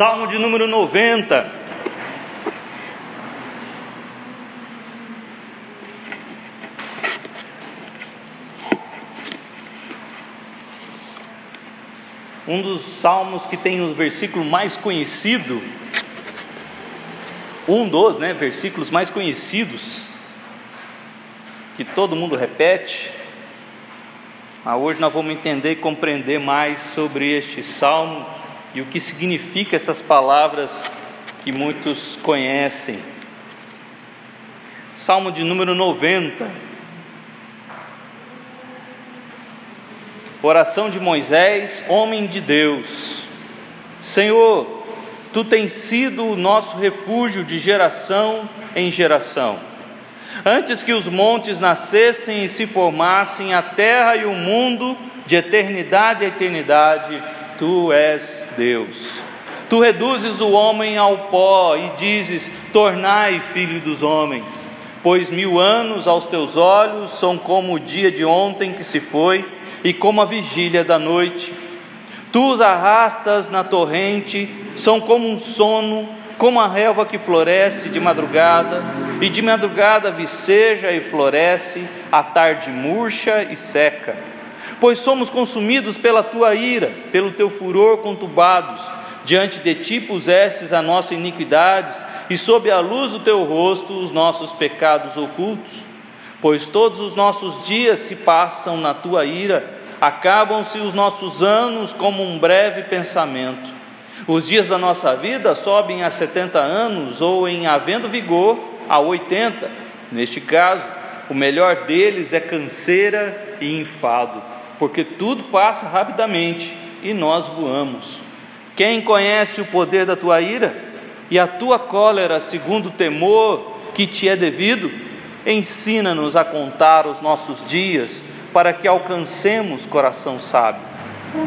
Salmo de número 90. Um dos salmos que tem o versículo mais conhecido, um dos né, versículos mais conhecidos, que todo mundo repete. Ah, hoje nós vamos entender e compreender mais sobre este salmo e o que significa essas palavras que muitos conhecem. Salmo de número 90. Oração de Moisés, homem de Deus. Senhor, tu tens sido o nosso refúgio de geração em geração. Antes que os montes nascessem e se formassem, a terra e o mundo, de eternidade a eternidade, tu és Deus. Tu reduzes o homem ao pó e dizes: Tornai filho dos homens. Pois mil anos aos teus olhos são como o dia de ontem que se foi, e como a vigília da noite. Tu os arrastas na torrente, são como um sono, como a relva que floresce de madrugada, e de madrugada viceja e floresce, à tarde murcha e seca pois somos consumidos pela tua ira, pelo teu furor conturbados. Diante de ti pusestes a nossa iniquidades, e sob a luz do teu rosto os nossos pecados ocultos. Pois todos os nossos dias se passam na tua ira, acabam-se os nossos anos como um breve pensamento. Os dias da nossa vida sobem a setenta anos, ou em havendo vigor, a oitenta. Neste caso, o melhor deles é canseira e enfado porque tudo passa rapidamente e nós voamos. Quem conhece o poder da tua ira e a tua cólera segundo o temor que te é devido? Ensina-nos a contar os nossos dias para que alcancemos coração sábio.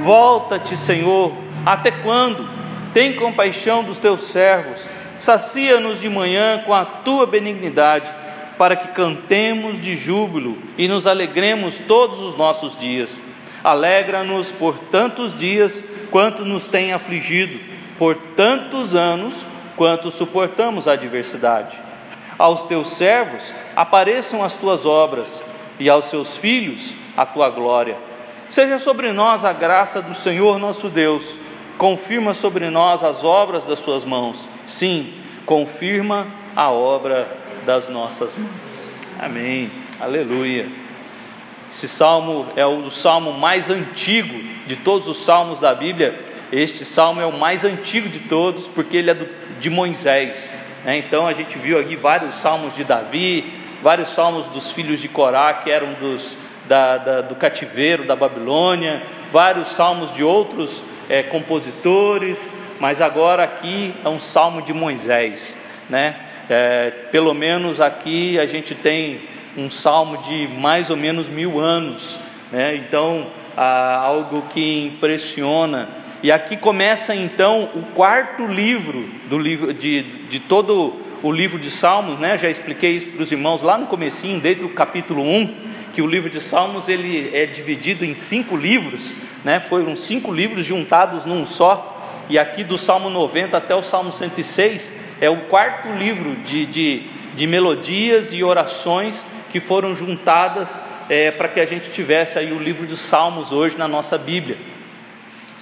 Volta-te, Senhor, até quando? Tem compaixão dos teus servos, sacia-nos de manhã com a tua benignidade para que cantemos de júbilo e nos alegremos todos os nossos dias. Alegra-nos por tantos dias quanto nos tem afligido, por tantos anos quanto suportamos a adversidade. Aos teus servos apareçam as tuas obras, e aos seus filhos a tua glória. Seja sobre nós a graça do Senhor nosso Deus, confirma sobre nós as obras das suas mãos. Sim, confirma a obra das nossas mãos. Amém. Aleluia. Esse salmo é o salmo mais antigo de todos os salmos da Bíblia. Este salmo é o mais antigo de todos, porque ele é do, de Moisés. Né? Então a gente viu aqui vários salmos de Davi, vários salmos dos filhos de Corá, que eram dos, da, da, do cativeiro da Babilônia, vários salmos de outros é, compositores, mas agora aqui é um salmo de Moisés, né? É, pelo menos aqui a gente tem um salmo de mais ou menos mil anos, né? então ah, algo que impressiona. E aqui começa então o quarto livro do livro de, de todo o livro de Salmos, né? Já expliquei isso para os irmãos lá no comecinho, desde o capítulo 1, que o livro de Salmos ele é dividido em cinco livros, né? Foram cinco livros juntados num só. E aqui do Salmo 90 até o Salmo 106 é o quarto livro de, de, de melodias e orações que foram juntadas é, para que a gente tivesse aí o livro dos Salmos hoje na nossa Bíblia.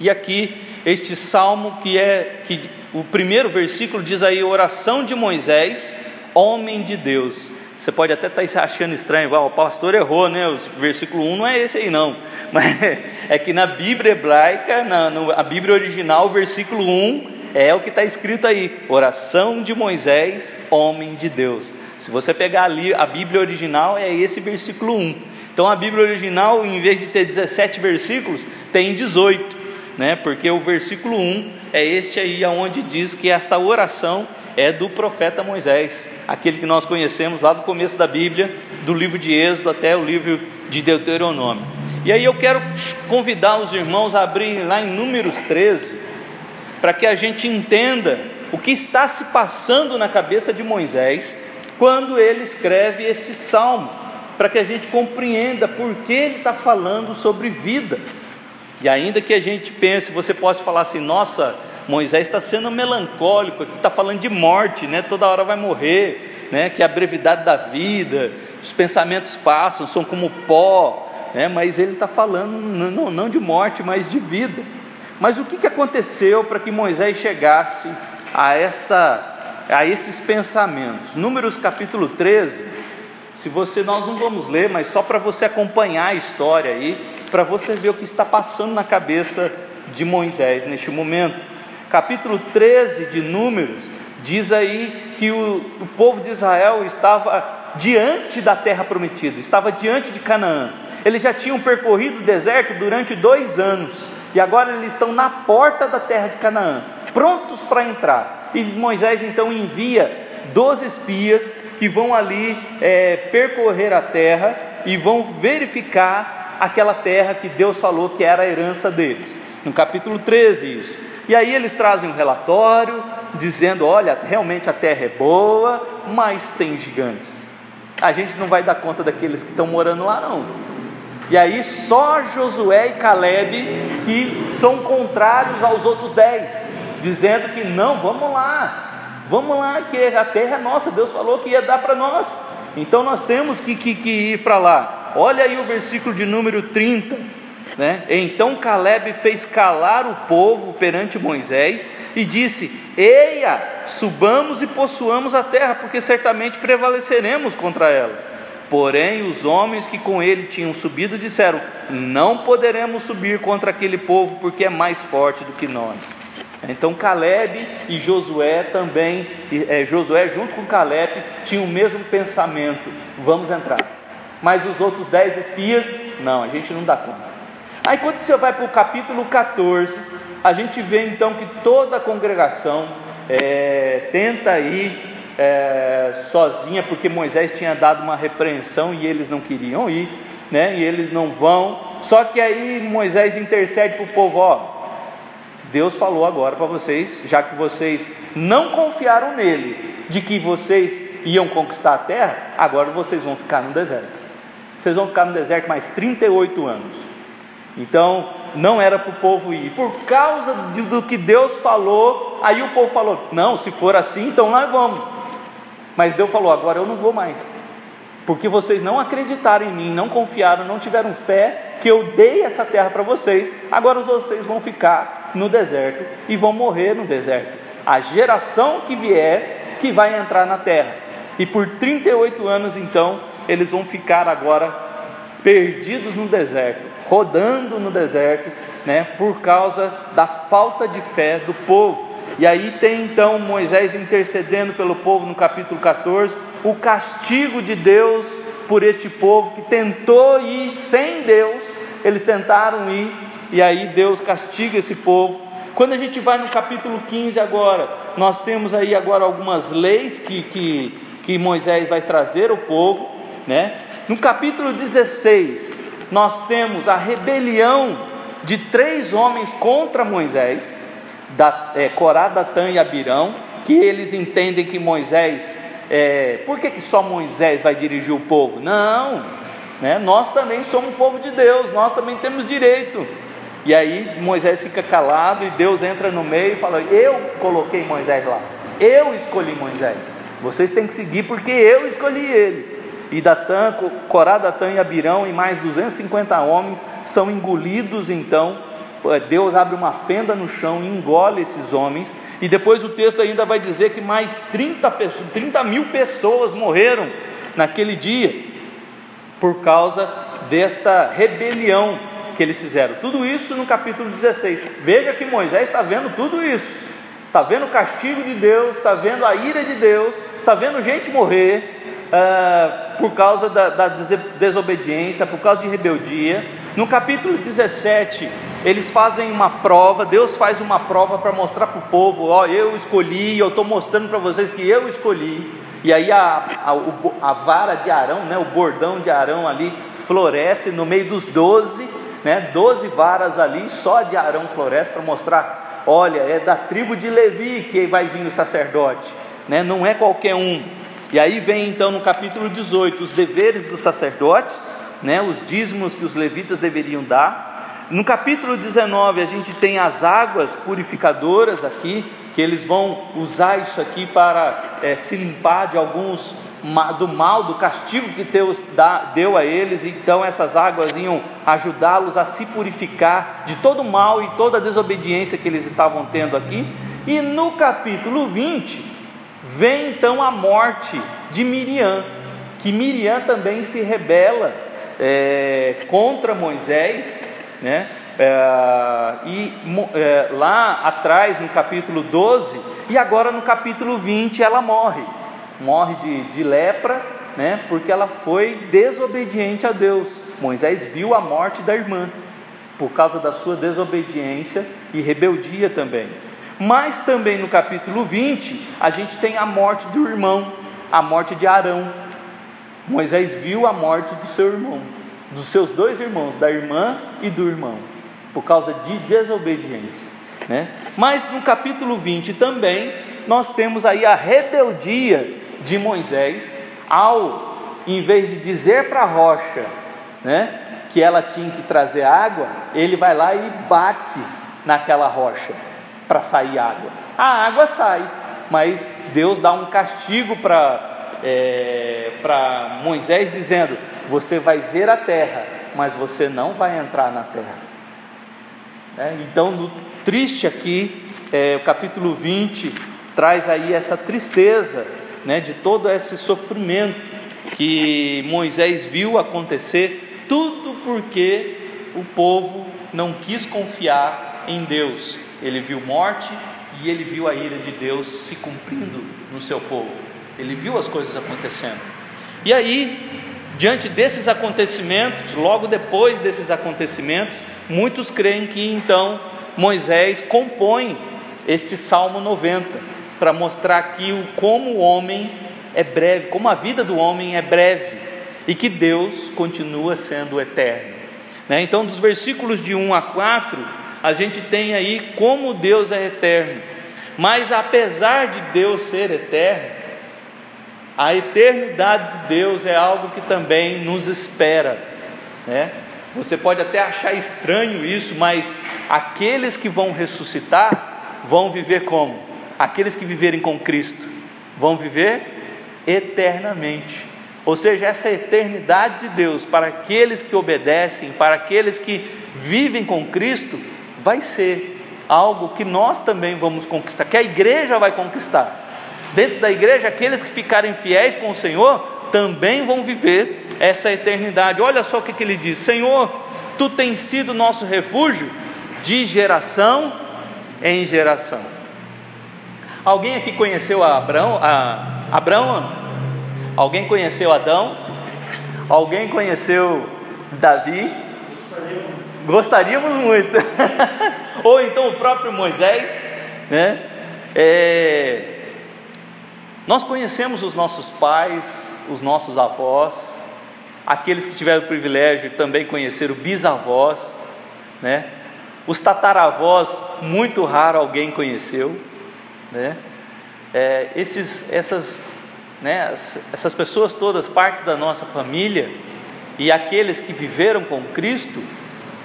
E aqui este salmo que é que o primeiro versículo diz aí oração de Moisés, homem de Deus. Você pode até estar tá se achando estranho, o pastor errou, né? O versículo 1 não é esse aí, não. Mas é que na Bíblia hebraica, na a Bíblia original, o versículo 1 é o que está escrito aí: oração de Moisés, homem de Deus. Se você pegar ali a Bíblia original, é esse versículo 1. Então a Bíblia original, em vez de ter 17 versículos, tem 18, né? Porque o versículo 1 é este aí, aonde diz que essa oração é do profeta Moisés aquele que nós conhecemos lá do começo da Bíblia, do livro de Êxodo até o livro de Deuteronômio. E aí eu quero convidar os irmãos a abrirem lá em Números 13, para que a gente entenda o que está se passando na cabeça de Moisés quando ele escreve este salmo, para que a gente compreenda por que ele está falando sobre vida. E ainda que a gente pense, você pode falar assim, nossa, Moisés está sendo melancólico, aqui está falando de morte, né? toda hora vai morrer, né? que é a brevidade da vida, os pensamentos passam, são como pó, né? mas ele está falando não, não de morte, mas de vida. Mas o que, que aconteceu para que Moisés chegasse a, essa, a esses pensamentos? Números capítulo 13, se você, nós não vamos ler, mas só para você acompanhar a história aí, para você ver o que está passando na cabeça de Moisés neste momento. Capítulo 13 de Números diz aí que o, o povo de Israel estava diante da terra prometida, estava diante de Canaã. Eles já tinham percorrido o deserto durante dois anos e agora eles estão na porta da terra de Canaã, prontos para entrar. E Moisés então envia doze espias que vão ali é, percorrer a terra e vão verificar aquela terra que Deus falou que era a herança deles. No capítulo 13, isso. E aí eles trazem um relatório dizendo: olha, realmente a terra é boa, mas tem gigantes. A gente não vai dar conta daqueles que estão morando lá, não. E aí só Josué e Caleb que são contrários aos outros dez, dizendo que não, vamos lá, Vamos lá, que a terra é nossa, Deus falou que ia dar para nós. Então nós temos que, que, que ir para lá. Olha aí o versículo de número 30. Né? Então Caleb fez calar o povo perante Moisés e disse: Eia, subamos e possuamos a terra, porque certamente prevaleceremos contra ela. Porém, os homens que com ele tinham subido disseram: Não poderemos subir contra aquele povo, porque é mais forte do que nós. Então Caleb e Josué também, é, Josué junto com Caleb tinham o mesmo pensamento: vamos entrar. Mas os outros dez espias, não, a gente não dá conta. Aí quando você vai para o capítulo 14, a gente vê então que toda a congregação é, tenta ir é, sozinha, porque Moisés tinha dado uma repreensão e eles não queriam ir, né? E eles não vão. Só que aí Moisés intercede para o povo: ó, Deus falou agora para vocês, já que vocês não confiaram nele, de que vocês iam conquistar a terra, agora vocês vão ficar no deserto. Vocês vão ficar no deserto mais 38 anos. Então, não era para o povo ir. Por causa do que Deus falou, aí o povo falou: não, se for assim, então nós vamos. Mas Deus falou: agora eu não vou mais. Porque vocês não acreditaram em mim, não confiaram, não tiveram fé que eu dei essa terra para vocês, agora vocês vão ficar no deserto e vão morrer no deserto. A geração que vier que vai entrar na terra. E por 38 anos então, eles vão ficar agora perdidos no deserto, rodando no deserto, né, por causa da falta de fé do povo. E aí tem então Moisés intercedendo pelo povo no capítulo 14, o castigo de Deus por este povo que tentou ir sem Deus, eles tentaram ir e aí Deus castiga esse povo. Quando a gente vai no capítulo 15 agora, nós temos aí agora algumas leis que, que, que Moisés vai trazer ao povo, né? No capítulo 16, nós temos a rebelião de três homens contra Moisés, da, é, Corá, Datã e Abirão, que eles entendem que Moisés, é, por que, que só Moisés vai dirigir o povo? Não, né? nós também somos povo de Deus, nós também temos direito. E aí Moisés fica calado e Deus entra no meio e fala: Eu coloquei Moisés lá, eu escolhi Moisés. Vocês têm que seguir porque eu escolhi ele. E Datã, Corá, Datã e Abirão e mais 250 homens são engolidos então. É, Deus abre uma fenda no chão e engole esses homens. E depois o texto ainda vai dizer que mais 30, pessoas, 30 mil pessoas morreram naquele dia por causa desta rebelião que eles fizeram. Tudo isso no capítulo 16. Veja que Moisés está vendo tudo isso. Está vendo o castigo de Deus, está vendo a ira de Deus, está vendo gente morrer uh, por causa da, da desobediência, por causa de rebeldia. No capítulo 17, eles fazem uma prova, Deus faz uma prova para mostrar para o povo: ó, eu escolhi, eu estou mostrando para vocês que eu escolhi. E aí a, a, a vara de Arão, né, o bordão de Arão ali, floresce no meio dos doze né, 12 varas ali, só de Arão floresce para mostrar, olha, é da tribo de Levi que vai vir o sacerdote, né, não é qualquer um. E aí vem então no capítulo 18 os deveres dos sacerdotes, né, os dízimos que os levitas deveriam dar. No capítulo 19, a gente tem as águas purificadoras aqui, que eles vão usar isso aqui para é, se limpar de alguns do mal, do castigo que Deus deu a eles, então essas águas iam ajudá-los a se purificar de todo o mal e toda a desobediência que eles estavam tendo aqui. E no capítulo 20, vem então a morte de Miriam, que Miriam também se rebela é, contra Moisés, né? É, e é, lá atrás, no capítulo 12, e agora no capítulo 20, ela morre. Morre de, de lepra, né? porque ela foi desobediente a Deus. Moisés viu a morte da irmã, por causa da sua desobediência e rebeldia também. Mas também no capítulo 20, a gente tem a morte do irmão, a morte de Arão. Moisés viu a morte do seu irmão, dos seus dois irmãos, da irmã e do irmão por causa de desobediência. Né? Mas no capítulo 20 também nós temos aí a rebeldia de Moisés, ao em vez de dizer para a rocha né, que ela tinha que trazer água, ele vai lá e bate naquela rocha para sair água. A água sai, mas Deus dá um castigo para é, para Moisés, dizendo: Você vai ver a terra, mas você não vai entrar na terra. É, então, no triste aqui, é, o capítulo 20 traz aí essa tristeza né, de todo esse sofrimento que Moisés viu acontecer, tudo porque o povo não quis confiar em Deus. Ele viu morte e ele viu a ira de Deus se cumprindo no seu povo. Ele viu as coisas acontecendo. E aí, diante desses acontecimentos, logo depois desses acontecimentos, Muitos creem que então Moisés compõe este Salmo 90 para mostrar aqui o, como o homem é breve, como a vida do homem é breve e que Deus continua sendo eterno. Né? Então, dos versículos de 1 a 4, a gente tem aí como Deus é eterno, mas apesar de Deus ser eterno, a eternidade de Deus é algo que também nos espera, né? Você pode até achar estranho isso, mas aqueles que vão ressuscitar vão viver como? Aqueles que viverem com Cristo vão viver eternamente. Ou seja, essa eternidade de Deus para aqueles que obedecem, para aqueles que vivem com Cristo, vai ser algo que nós também vamos conquistar, que a igreja vai conquistar. Dentro da igreja, aqueles que ficarem fiéis com o Senhor também vão viver essa eternidade. Olha só o que, que ele diz: Senhor, tu tens sido nosso refúgio de geração em geração. Alguém aqui conheceu a Abraão? A Abraão? Alguém conheceu Adão? Alguém conheceu Davi? Gostaríamos muito. Ou então o próprio Moisés, né? É... Nós conhecemos os nossos pais, os nossos avós, aqueles que tiveram o privilégio de também conhecer o bisavós, né? Os tataravós, muito raro alguém conheceu, né? É, esses, essas, né, essas pessoas todas, partes da nossa família, e aqueles que viveram com Cristo,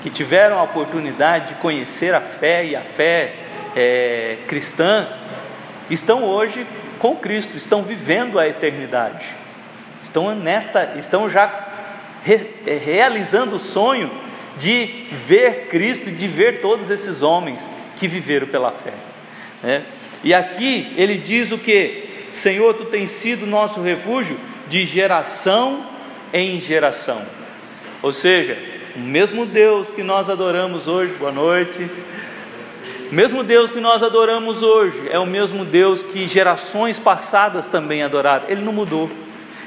que tiveram a oportunidade de conhecer a fé e a fé é, cristã, estão hoje com Cristo, estão vivendo a eternidade estão nesta, estão já re, é, realizando o sonho de ver Cristo, de ver todos esses homens que viveram pela fé. Né? E aqui ele diz o que? Senhor, tu tens sido nosso refúgio de geração em geração. Ou seja, o mesmo Deus que nós adoramos hoje, boa noite. O mesmo Deus que nós adoramos hoje é o mesmo Deus que gerações passadas também adoraram. Ele não mudou.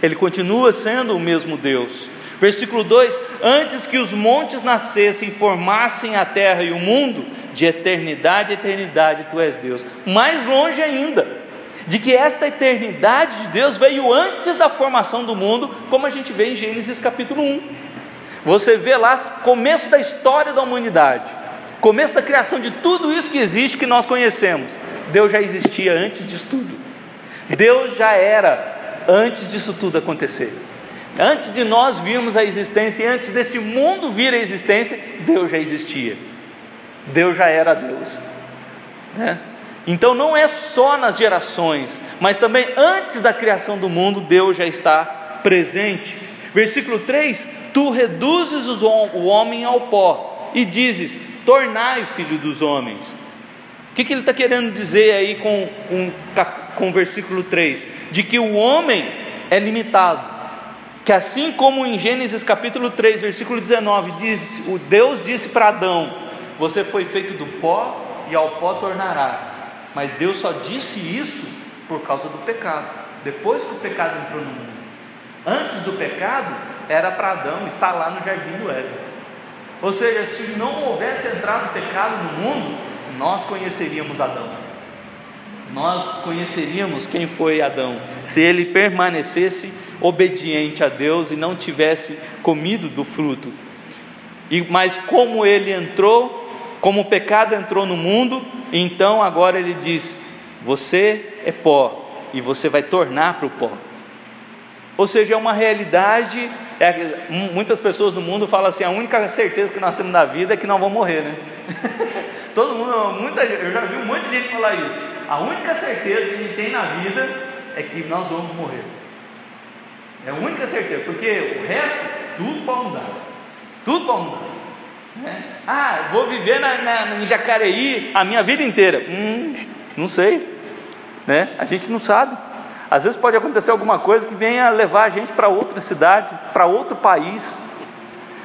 Ele continua sendo o mesmo Deus. Versículo 2: Antes que os montes nascessem, formassem a terra e o mundo, de eternidade a eternidade tu és Deus. Mais longe ainda, de que esta eternidade de Deus veio antes da formação do mundo, como a gente vê em Gênesis capítulo 1. Você vê lá começo da história da humanidade, começo da criação de tudo isso que existe que nós conhecemos. Deus já existia antes disso tudo. Deus já era antes disso tudo acontecer. Antes de nós virmos a existência antes desse mundo vir a existência, Deus já existia. Deus já era Deus. Né? Então não é só nas gerações, mas também antes da criação do mundo, Deus já está presente. Versículo 3: Tu reduzes o homem ao pó e dizes: Tornai filho dos homens. O que, que ele está querendo dizer aí com, com, com o versículo 3? De que o homem é limitado, que assim como em Gênesis capítulo 3, versículo 19, diz, o Deus disse para Adão: Você foi feito do pó e ao pó tornarás. Mas Deus só disse isso por causa do pecado, depois que o pecado entrou no mundo. Antes do pecado, era para Adão estar lá no jardim do Éden. Ou seja, se não houvesse entrado pecado no mundo, nós conheceríamos Adão. Nós conheceríamos quem foi Adão, se ele permanecesse obediente a Deus e não tivesse comido do fruto. E mas como ele entrou, como o pecado entrou no mundo, então agora ele diz: você é pó e você vai tornar para o pó. Ou seja, é uma realidade. É, muitas pessoas no mundo falam assim: a única certeza que nós temos da vida é que não vamos morrer, né? Todo mundo, muita, eu já vi um monte de gente falar isso. A única certeza que a gente tem na vida é que nós vamos morrer. É a única certeza, porque o resto, tudo pode mudar. Tudo pode mudar. Né? Ah, vou viver na, na, em Jacareí a minha vida inteira. Hum, não sei. Né? A gente não sabe. Às vezes pode acontecer alguma coisa que venha levar a gente para outra cidade, para outro país.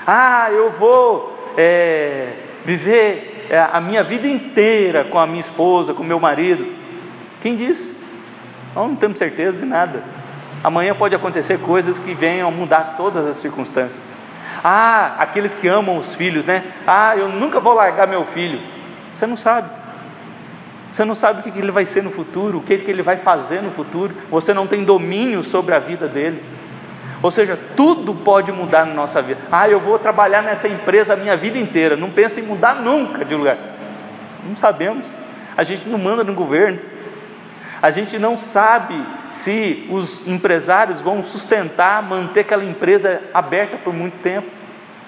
Ah, eu vou é, viver é, a minha vida inteira com a minha esposa, com meu marido. Quem disse? Nós não temos certeza de nada. Amanhã pode acontecer coisas que venham mudar todas as circunstâncias. Ah, aqueles que amam os filhos, né? Ah, eu nunca vou largar meu filho. Você não sabe. Você não sabe o que ele vai ser no futuro, o que ele vai fazer no futuro. Você não tem domínio sobre a vida dele. Ou seja, tudo pode mudar na nossa vida. Ah, eu vou trabalhar nessa empresa a minha vida inteira. Não pensa em mudar nunca de lugar. Não sabemos. A gente não manda no governo. A gente não sabe se os empresários vão sustentar, manter aquela empresa aberta por muito tempo,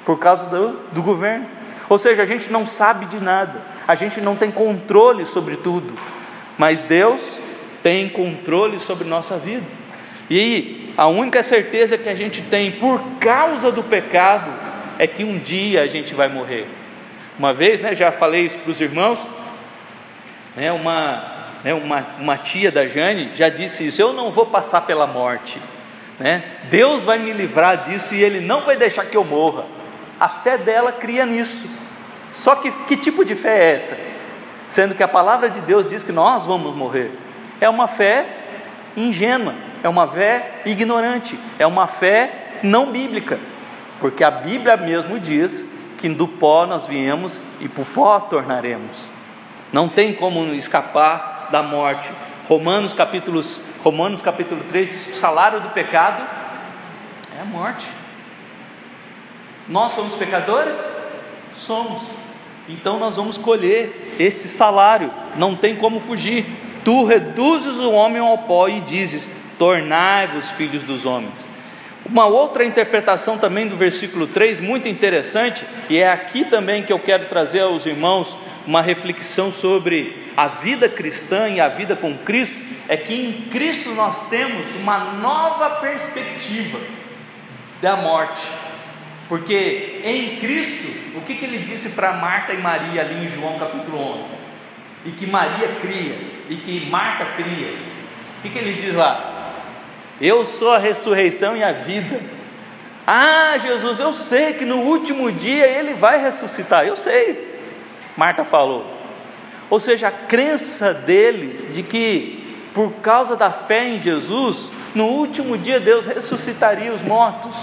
por causa do, do governo. Ou seja, a gente não sabe de nada, a gente não tem controle sobre tudo, mas Deus tem controle sobre nossa vida. E a única certeza que a gente tem por causa do pecado é que um dia a gente vai morrer. Uma vez, né, já falei isso para os irmãos, né, uma, né, uma, uma tia da Jane já disse isso: eu não vou passar pela morte, né? Deus vai me livrar disso e Ele não vai deixar que eu morra. A fé dela cria nisso. Só que que tipo de fé é essa? Sendo que a palavra de Deus diz que nós vamos morrer. É uma fé ingênua, é uma fé ignorante, é uma fé não bíblica. Porque a Bíblia mesmo diz que do pó nós viemos e por pó tornaremos. Não tem como escapar da morte. Romanos capítulos, Romanos capítulo 3 diz que o salário do pecado é a morte. Nós somos pecadores? Somos. Então nós vamos colher esse salário, não tem como fugir. Tu reduzes o homem ao pó e dizes: Tornai-vos filhos dos homens. Uma outra interpretação também do versículo 3, muito interessante, e é aqui também que eu quero trazer aos irmãos uma reflexão sobre a vida cristã e a vida com Cristo, é que em Cristo nós temos uma nova perspectiva da morte. Porque em Cristo, o que, que ele disse para Marta e Maria ali em João capítulo 11? E que Maria cria, e que Marta cria. O que, que ele diz lá? Eu sou a ressurreição e a vida. Ah, Jesus, eu sei que no último dia ele vai ressuscitar. Eu sei. Marta falou. Ou seja, a crença deles de que por causa da fé em Jesus, no último dia Deus ressuscitaria os mortos.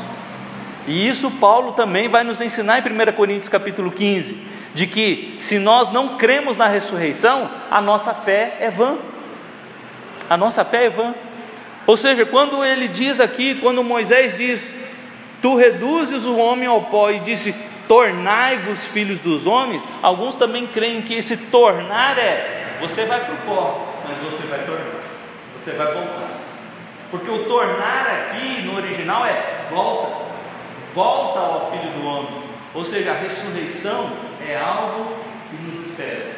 E isso Paulo também vai nos ensinar em 1 Coríntios capítulo 15, de que se nós não cremos na ressurreição, a nossa fé é vã. A nossa fé é vã. Ou seja, quando ele diz aqui, quando Moisés diz: Tu reduzes o homem ao pó e disse: Tornai-vos filhos dos homens, alguns também creem que esse tornar é: você vai para o pó, mas você vai tornar, você vai voltar. Porque o tornar aqui no original é volta, volta ao Filho do Homem. Ou seja, a ressurreição é algo que nos espera.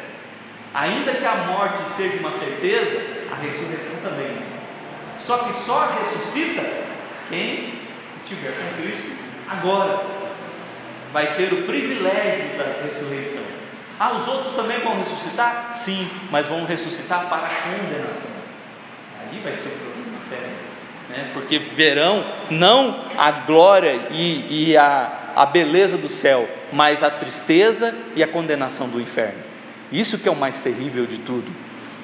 Ainda que a morte seja uma certeza, a ressurreição também. Só que só ressuscita quem estiver com Cristo agora. Vai ter o privilégio da ressurreição. Ah, os outros também vão ressuscitar? Sim, mas vão ressuscitar para a condenação. Aí vai ser um problema sério. Né? Porque verão não a glória e, e a, a beleza do céu, mas a tristeza e a condenação do inferno. Isso que é o mais terrível de tudo.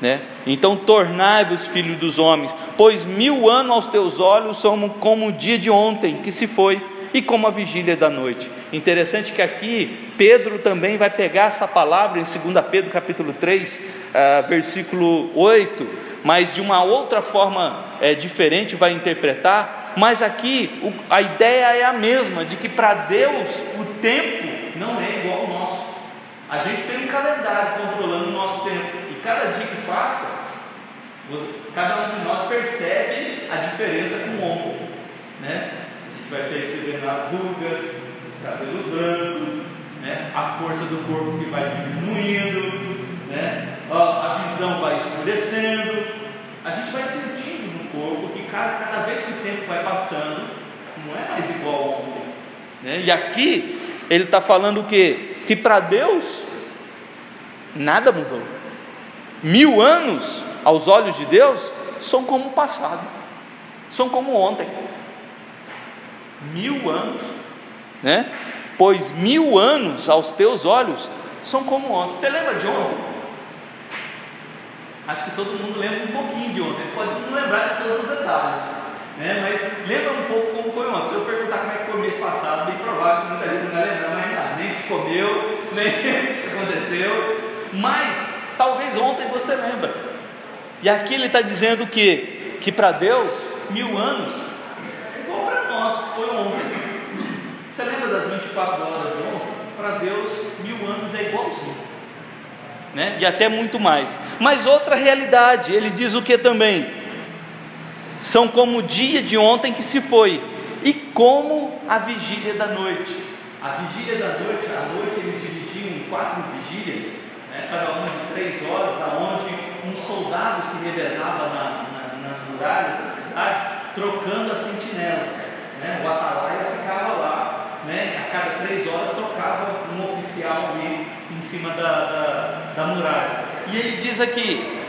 Né? Então, tornai-vos filhos dos homens, pois mil anos aos teus olhos são como o dia de ontem que se foi, e como a vigília da noite. Interessante que aqui Pedro também vai pegar essa palavra em 2 Pedro capítulo 3, uh, ah, versículo 8, mas de uma outra forma é, diferente vai interpretar, mas aqui o, a ideia é a mesma, de que para Deus o tempo não é igual ao nosso. A gente tem um calendário controlando o nosso tempo, e cada dia que passa, cada um de nós percebe a diferença com o ombro, né? vai percebendo as rugas, os cabelos brancos, né? a força do corpo que vai diminuindo, né? A visão vai escurecendo. A gente vai sentindo no corpo que cada, cada vez que o tempo vai passando, não é mais igual ao ontem. Né? E aqui ele está falando o quê? Que para Deus nada mudou. Mil anos aos olhos de Deus são como o passado, são como ontem mil anos, né? Pois mil anos aos teus olhos são como ontem. Você lembra de ontem? Acho que todo mundo lembra um pouquinho de ontem. Pode não lembrar de todas as etapas, né? Mas lembra um pouco como foi ontem. Se eu perguntar como é que foi o mês passado, bem provável que muita gente não vai lembrar mais nada, nem que comeu, nem que aconteceu. Mas talvez ontem você lembra. E aqui ele está dizendo que que para Deus mil anos foi ontem. Você lembra das 24 horas de ontem? Para Deus, mil anos é igualzinho. Né? E até muito mais. Mas outra realidade, ele diz o que também? São como o dia de ontem que se foi, e como a vigília da noite. A vigília da noite, a noite eles dividiam em quatro vigílias, né? cada uma de três horas, aonde um soldado se revezava na, na, nas muralhas da cidade, trocando as sentinelas né? o atalaia ficava lá, né? a cada três horas trocava um oficial ali em cima da, da, da muralha. E ele diz aqui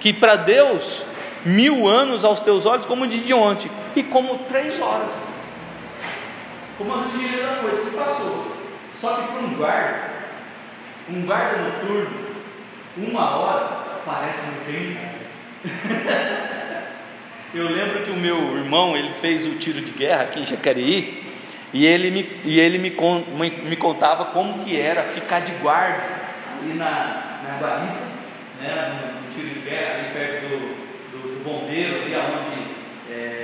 que para Deus mil anos aos teus olhos como o dia de ontem, e como três horas, como as dias da noite que passou. Só que para um guarda, um guarda noturno, uma hora parece um tempo. Eu lembro que o meu irmão ele fez o tiro de guerra aqui em Jacareí e ele me, e ele me, me, me contava como que era ficar de guarda ali na, na guarita, né, no, no tiro de guerra, ali perto do, do, do bombeiro, ali onde é,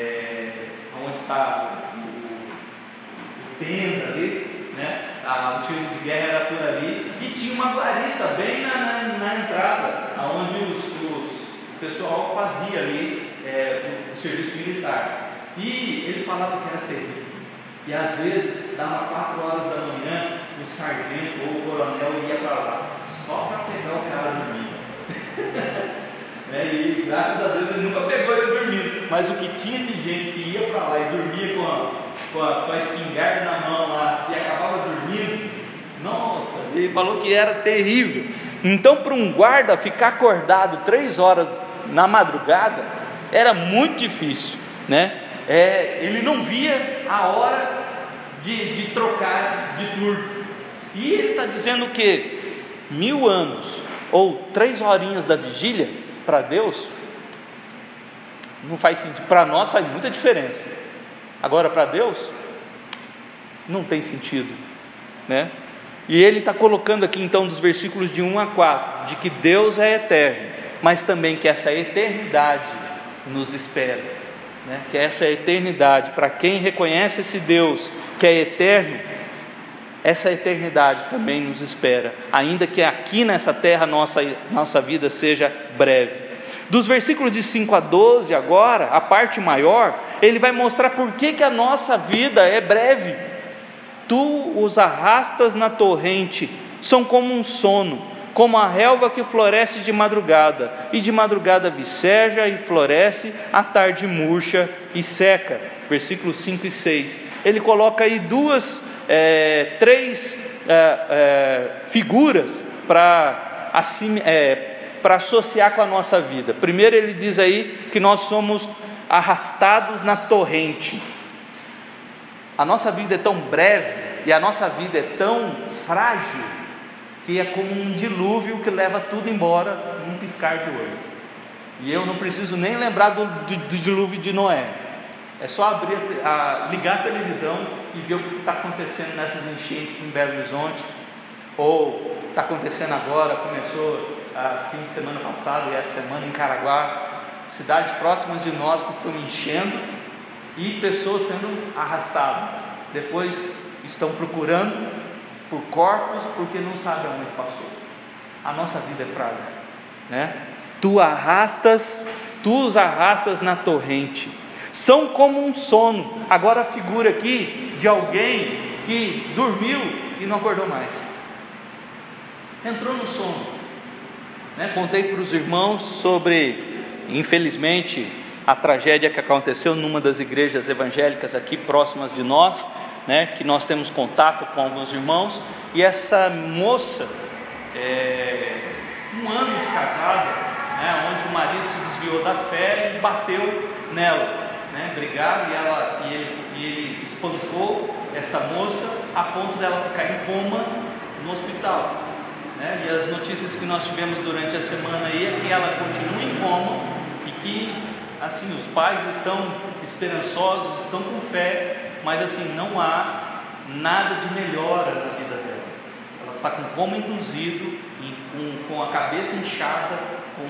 está o, o tenda ali, né? Ah, o tiro de guerra era por ali, e tinha uma guarita bem na, na, na entrada, onde os, os, o pessoal fazia ali é, o, serviço militar. E ele falava que era terrível. E às vezes, dava quatro horas da manhã, o sargento ou o coronel ia para lá, só para pegar o cara dormindo. né? E graças a Deus ele nunca pegou ele dormindo. Mas o que tinha de gente que ia para lá e dormia com a, com a, com a espingarda na mão lá e acabava dormindo, nossa, ele falou que era terrível. Então, para um guarda ficar acordado três horas na madrugada, era muito difícil, né? É, ele não via a hora de, de trocar de turno. E ele está dizendo que mil anos ou três horinhas da vigília para Deus não faz sentido. Para nós faz muita diferença. Agora para Deus não tem sentido, né? E ele está colocando aqui então dos versículos de 1 a 4, de que Deus é eterno, mas também que essa eternidade nos espera, né? que essa é eternidade. Para quem reconhece esse Deus que é eterno, essa eternidade também nos espera, ainda que aqui nessa terra nossa, nossa vida seja breve. Dos versículos de 5 a 12, agora, a parte maior, ele vai mostrar por que, que a nossa vida é breve. Tu os arrastas na torrente, são como um sono, como a relva que floresce de madrugada, e de madrugada viceja e floresce, à tarde murcha e seca. Versículos 5 e 6. Ele coloca aí duas, é, três é, é, figuras para assim, para associar com a nossa vida. Primeiro, ele diz aí que nós somos arrastados na torrente. A nossa vida é tão breve e a nossa vida é tão frágil que é como um dilúvio que leva tudo embora num piscar de olho. E eu não preciso nem lembrar do, do, do dilúvio de Noé. É só abrir a, ligar a televisão e ver o que está acontecendo nessas enchentes em Belo Horizonte, ou está acontecendo agora, começou a fim de semana passado e essa semana em Caraguá, cidades próximas de nós que estão enchendo e pessoas sendo arrastadas. Depois estão procurando por corpos porque não sabem onde passou. A nossa vida é frágil, né? Tu arrastas, tu os arrastas na torrente. São como um sono. Agora a figura aqui de alguém que dormiu e não acordou mais. Entrou no sono. Né? Contei para os irmãos sobre, infelizmente, a tragédia que aconteceu numa das igrejas evangélicas aqui próximas de nós, né? que nós temos contato com alguns irmãos, e essa moça, é, um ano de casada, né? onde o marido se desviou da fé e bateu nela. Brigaram e, ela, e, ele, e ele espancou essa moça a ponto dela ficar em coma no hospital. Né? E as notícias que nós tivemos durante a semana aí é que ela continua em coma e que assim os pais estão esperançosos, estão com fé, mas assim não há nada de melhora na vida dela. Ela está com coma induzido com, com a cabeça inchada, com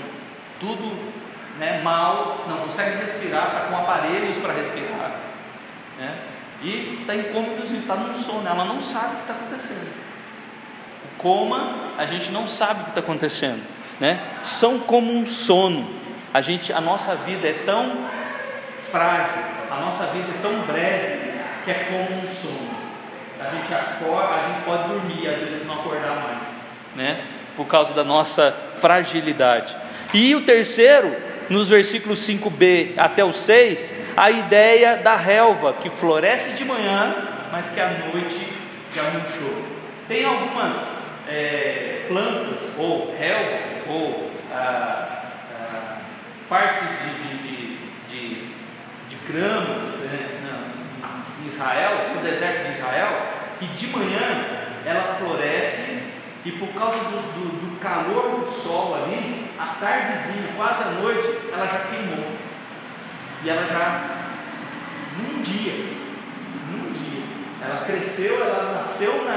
tudo né, mal, não consegue respirar, está com aparelhos para respirar. Né? E está induzido, está num sono, ela não sabe o que está acontecendo coma, a gente não sabe o que está acontecendo, né? São como um sono. A gente, a nossa vida é tão frágil, a nossa vida é tão breve que é como um sono. A gente acorda, a gente pode dormir, às vezes não acordar mais, né? Por causa da nossa fragilidade. E o terceiro, nos versículos 5b até o 6, a ideia da relva que floresce de manhã, mas que à noite já murchou. Tem algumas é, plantas ou relvas ou ah, ah, partes de, de, de, de gramas né, em Israel, no deserto de Israel, que de manhã ela floresce e por causa do, do, do calor do sol ali, à tardezinha, quase à noite, ela já queimou. E ela já, num dia, num dia, ela cresceu, ela nasceu na,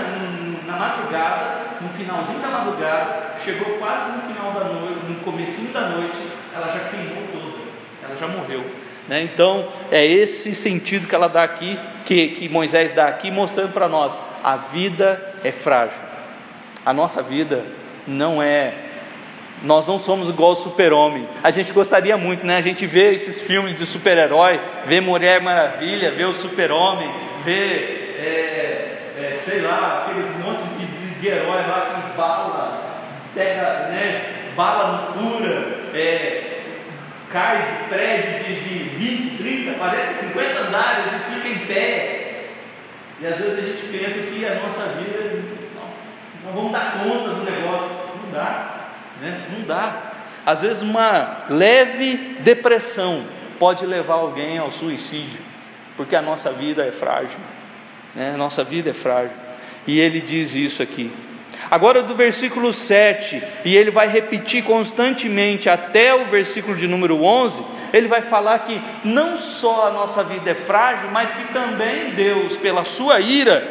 na madrugada, no finalzinho da madrugada, chegou quase no final da noite, no comecinho da noite, ela já queimou toda, ela já morreu. Né? Então, é esse sentido que ela dá aqui, que, que Moisés dá aqui, mostrando para nós: a vida é frágil, a nossa vida não é. Nós não somos igual o super-homem. A gente gostaria muito, né? A gente vê esses filmes de super-herói, vê Mulher Maravilha, vê o super-homem, vê, é, é, sei lá, aqueles montes de de herói lá que bala, pega, né, bala no fura, é, cai de prédio de, de 20, 30, 40, 50 andares e fica em pé. E às vezes a gente pensa que a nossa vida não, vamos dar conta do negócio. Não dá, né? Não dá. Às vezes uma leve depressão pode levar alguém ao suicídio, porque a nossa vida é frágil. Né? A nossa vida é frágil. E ele diz isso aqui. Agora, do versículo 7, e ele vai repetir constantemente até o versículo de número 11, ele vai falar que não só a nossa vida é frágil, mas que também Deus, pela sua ira,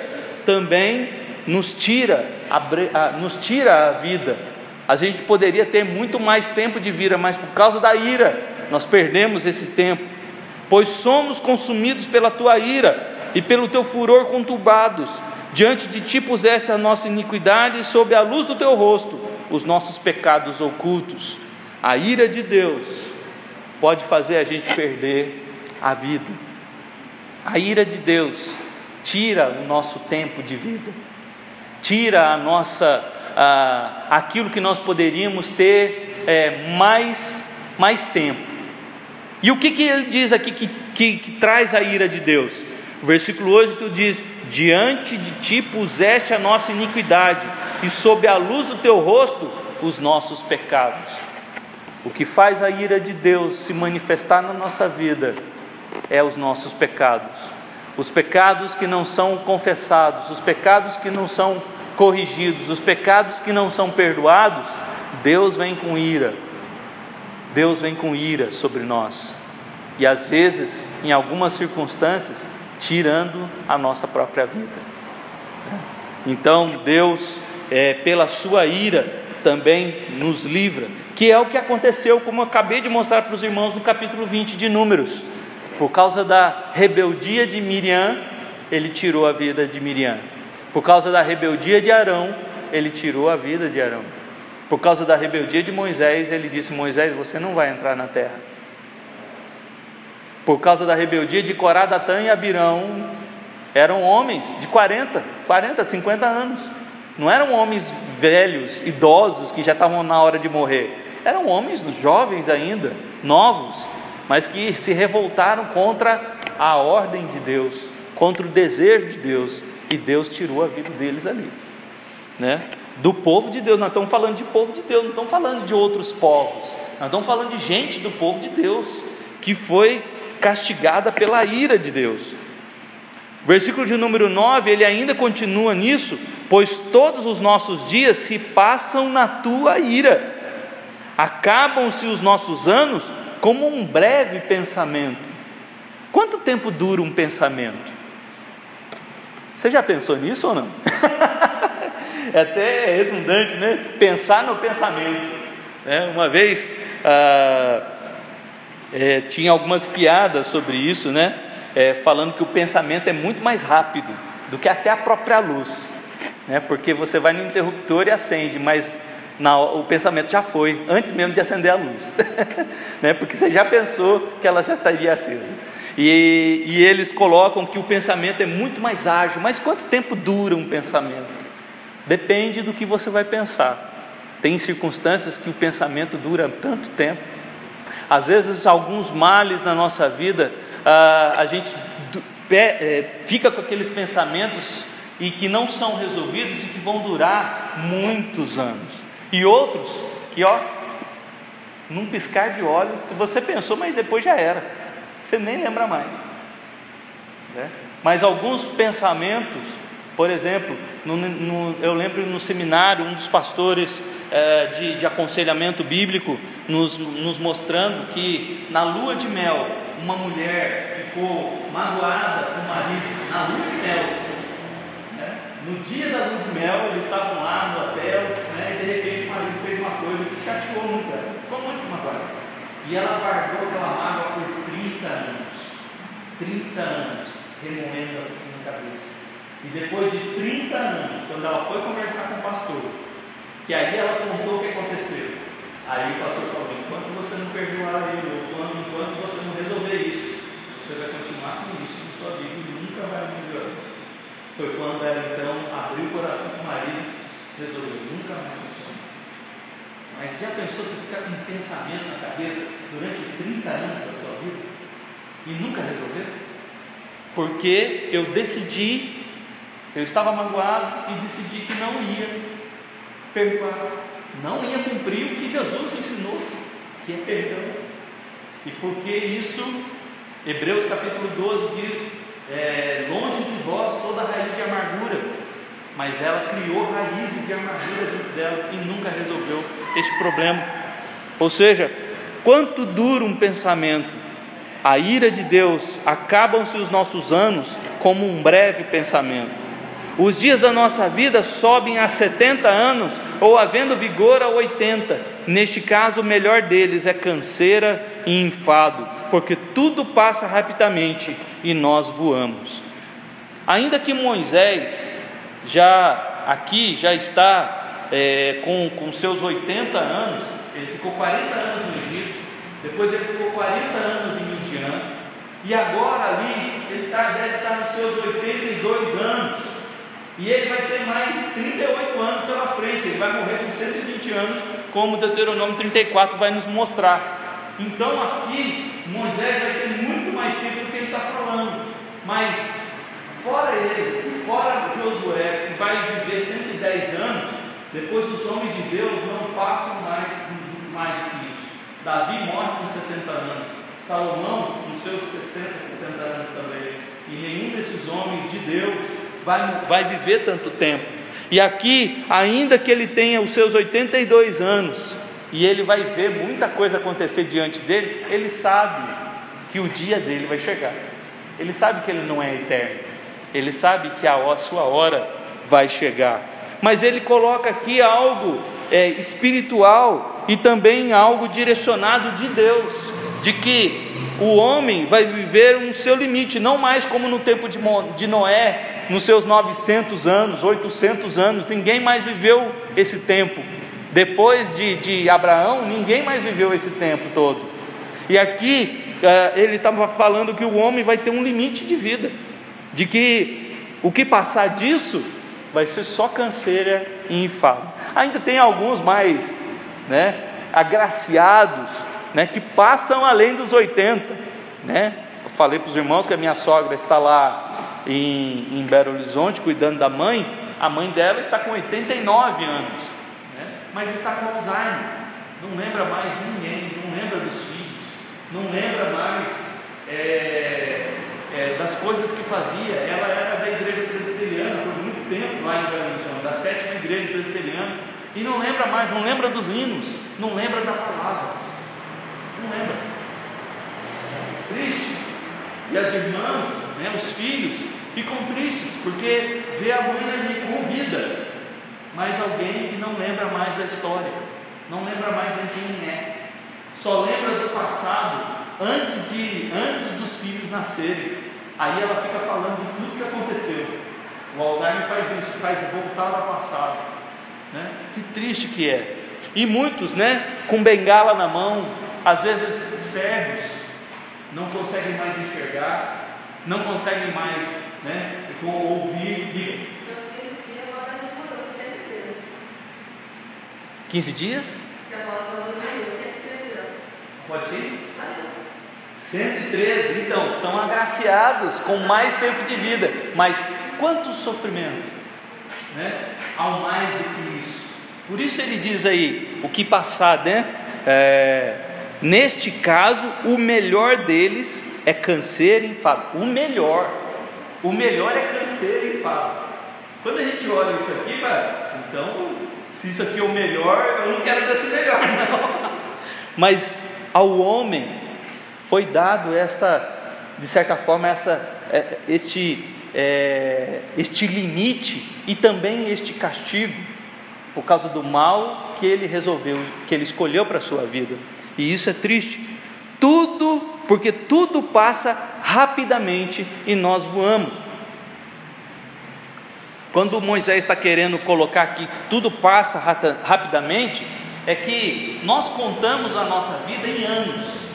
também nos tira a, nos tira a vida. A gente poderia ter muito mais tempo de vida, mas por causa da ira, nós perdemos esse tempo. Pois somos consumidos pela tua ira e pelo teu furor conturbados Diante de ti puseste a nossa iniquidade, e sob a luz do teu rosto, os nossos pecados ocultos. A ira de Deus pode fazer a gente perder a vida. A ira de Deus tira o nosso tempo de vida, tira a nossa, aquilo que nós poderíamos ter é, mais, mais tempo. E o que, que ele diz aqui que, que, que traz a ira de Deus? O versículo 8 diz: Diante de ti puseste a nossa iniquidade, e sob a luz do teu rosto os nossos pecados. O que faz a ira de Deus se manifestar na nossa vida é os nossos pecados. Os pecados que não são confessados, os pecados que não são corrigidos, os pecados que não são perdoados, Deus vem com ira. Deus vem com ira sobre nós. E às vezes, em algumas circunstâncias, tirando a nossa própria vida. Então, Deus, é, pela sua ira, também nos livra, que é o que aconteceu, como eu acabei de mostrar para os irmãos no capítulo 20 de Números. Por causa da rebeldia de Miriam, ele tirou a vida de Miriam. Por causa da rebeldia de Arão, ele tirou a vida de Arão. Por causa da rebeldia de Moisés, ele disse: Moisés, você não vai entrar na terra. Por causa da rebeldia de Corá, Datã e Abirão, eram homens de 40, 40, 50 anos. Não eram homens velhos, idosos que já estavam na hora de morrer. Eram homens jovens ainda, novos, mas que se revoltaram contra a ordem de Deus, contra o desejo de Deus, e Deus tirou a vida deles ali, né? Do povo de Deus, nós estamos falando de povo de Deus, não estamos falando de outros povos, nós estamos falando de gente do povo de Deus, que foi castigada pela ira de Deus. Versículo de número 9, ele ainda continua nisso, pois todos os nossos dias se passam na tua ira, acabam-se os nossos anos como um breve pensamento. Quanto tempo dura um pensamento? Você já pensou nisso ou não? é até redundante, né? Pensar no pensamento. Né? Uma vez ah, é, tinha algumas piadas sobre isso, né? é, falando que o pensamento é muito mais rápido do que até a própria luz, né? porque você vai no interruptor e acende, mas na, o pensamento já foi, antes mesmo de acender a luz, né? porque você já pensou que ela já estaria acesa. E, e eles colocam que o pensamento é muito mais ágil, mas quanto tempo dura um pensamento? Depende do que você vai pensar. Tem circunstâncias que o pensamento dura tanto tempo. Às vezes, alguns males na nossa vida ah, a gente é, fica com aqueles pensamentos e que não são resolvidos e que vão durar muitos anos. E outros que, ó, num piscar de olhos, se você pensou, mas depois já era, você nem lembra mais. Né? Mas alguns pensamentos, por exemplo, no, no, eu lembro no seminário, um dos pastores é, de, de, aconselhamento bíblico nos, nos mostrando que na lua de mel uma mulher ficou magoada com o marido na lua de mel. Né? No dia da lua de mel, eles estavam lá no hotel, né? e de repente o marido fez uma coisa que chateou muito ela, ficou muito magoada. E ela guardou aquela mágoa 30 anos. 30 anos, remoendo aquilo na cabeça. E depois de 30 anos, quando ela foi conversar com o pastor, que aí ela contou o que aconteceu. Aí o pastor falou: enquanto você não perdoar ele, ou quando, enquanto você não resolver isso, você vai continuar com isso na sua vida e nunca vai melhorar. Foi quando ela então abriu o coração com o marido, resolveu, nunca mais funciona. Mas já pensou se ficar com um pensamento na cabeça durante 30 anos da sua vida e nunca resolver? Porque eu decidi, eu estava magoado e decidi que não ia perdoar não ia cumprir o que Jesus ensinou, que é perdão. E porque isso, Hebreus capítulo 12 diz: é, longe de vós toda raiz de amargura, mas ela criou raízes de amargura dentro dela e nunca resolveu esse problema. Ou seja, quanto dura um pensamento? A ira de Deus, acabam-se os nossos anos como um breve pensamento. Os dias da nossa vida sobem a 70 anos ou havendo vigor a 80. Neste caso, o melhor deles é canseira e enfado, porque tudo passa rapidamente e nós voamos. Ainda que Moisés já aqui já está é, com, com seus 80 anos, ele ficou 40 anos no Egito, depois ele ficou 40 anos em Midian, E agora ali, ele tá, deve estar nos seus 82 anos. E ele vai ter mais 38 anos pela frente. Ele vai morrer com 120 anos, como Deuteronômio 34 vai nos mostrar. Então aqui, Moisés vai ter muito mais tempo do que ele está falando. Mas, fora ele, fora Josué, que vai viver 110 anos, depois os homens de Deus não passam mais, mais do que isso. Davi morre com 70 anos. Salomão, com seus 60, 70 anos também. E nenhum desses homens de Deus vai, vai viver tanto tempo. E aqui, ainda que ele tenha os seus 82 anos, e ele vai ver muita coisa acontecer diante dele, ele sabe que o dia dele vai chegar. Ele sabe que ele não é eterno. Ele sabe que a sua hora vai chegar. Mas ele coloca aqui algo é, espiritual e também algo direcionado de Deus, de que o homem vai viver um seu limite, não mais como no tempo de Noé, nos seus 900 anos, 800 anos, ninguém mais viveu esse tempo. Depois de, de Abraão, ninguém mais viveu esse tempo todo. E aqui uh, ele estava falando que o homem vai ter um limite de vida, de que o que passar disso vai ser só canseira e enfado. Ainda tem alguns mais né, agraciados né, que passam além dos 80. Né? Falei para os irmãos que a minha sogra está lá em, em Belo Horizonte cuidando da mãe. A mãe dela está com 89 anos, né? mas está com Alzheimer, não lembra mais de ninguém, não lembra dos filhos, não lembra mais é, é, das coisas que fazia. Ela era da igreja presbiteriana por muito tempo lá em Belo Horizonte, da sétima igreja presbiteriana, e não lembra mais, não lembra dos hinos, não lembra da palavra. Lembra. Triste. E as irmãs, né, os filhos, ficam tristes porque vê a mãe ali com vida, mas alguém que não lembra mais da história, não lembra mais de quem é, só lembra do passado antes, de, antes dos filhos nascerem. Aí ela fica falando de tudo que aconteceu. O Alzheimer faz isso, faz voltar ao passado. Né? Que triste que é. E muitos, né, com bengala na mão, às vezes cegos, não conseguem mais enxergar, não conseguem mais né, ouvir. Diga. 15 dias? Pode ir? 113, então, são agraciados com mais tempo de vida, mas quanto sofrimento, né? Ao mais do que isso. Por isso ele diz aí, o que passar, né? É, Neste caso, o melhor deles é câncer e enfado. O melhor, o melhor é câncer e enfado. Quando a gente olha isso aqui, vai, então, se isso aqui é o melhor, eu não quero desse melhor, não. Mas ao homem foi dado esta, de certa forma, essa, é, este, é, este limite e também este castigo por causa do mal que ele resolveu, que ele escolheu para a sua vida. E isso é triste. Tudo, porque tudo passa rapidamente e nós voamos. Quando Moisés está querendo colocar aqui que tudo passa rapidamente, é que nós contamos a nossa vida em anos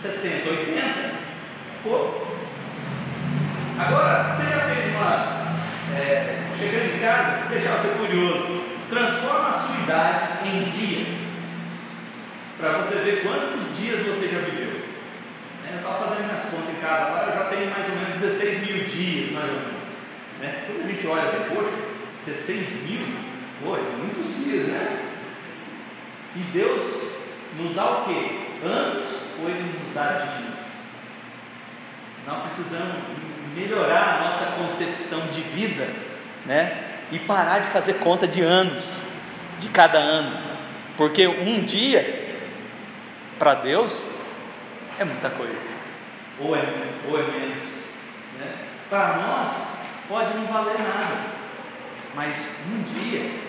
70, 80. Pô. Agora, você já fez uma. É, chegando em casa, deixa você curioso. Transforma a sua idade em dias para você ver quantos dias você já viveu. É, eu estava fazendo minhas contas em casa, agora eu já tenho mais ou menos 16 mil dias, mais ou menos. Né? Quando a gente olha assim, poxa, 16 mil, pô, é muitos dias, né? E Deus nos dá o quê? Anos ou Ele nos dá dias? Nós precisamos melhorar a nossa concepção de vida, né? E parar de fazer conta de anos, de cada ano, porque um dia para Deus é muita coisa, ou é, ou é menos. Né? Para nós pode não valer nada, mas um dia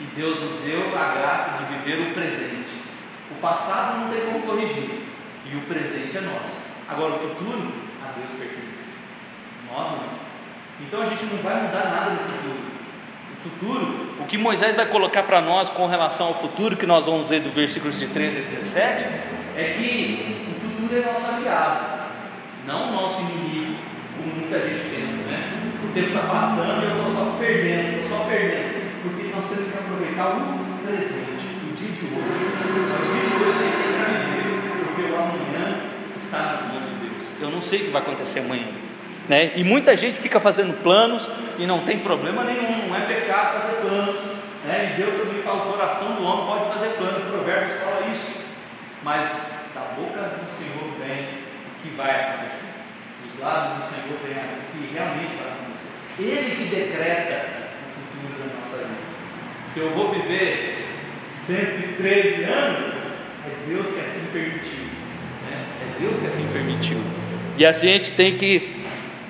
e Deus nos deu a graça de viver o presente. O passado não tem como corrigir, e o presente é nosso. Agora o futuro a Deus pertence. Nós não. Então a gente não vai mudar nada no futuro futuro, o que Moisés vai colocar para nós com relação ao futuro, que nós vamos ver do versículos de 13 a 17, é que o futuro é nosso aliado, não nosso inimigo, como muita gente pensa, né? O tempo está passando e eu estou só perdendo, estou só perdendo, porque nós temos que aproveitar o presente, o dia de hoje. O dia de porque o amanhã está nas mãos de Deus. Eu não sei o que vai acontecer amanhã. Né? E muita gente fica fazendo planos e não tem problema nenhum, não é pecado fazer planos. Né? E Deus também fala: o coração do homem pode fazer planos, Provérbios fala isso. Mas da boca do Senhor vem o que vai acontecer. Dos lábios do Senhor vem o que realmente vai acontecer. Ele que decreta o futuro da nossa vida. Se eu vou viver 113 anos, é Deus que assim permitiu. Né? É Deus que assim permitiu. E assim a gente tem que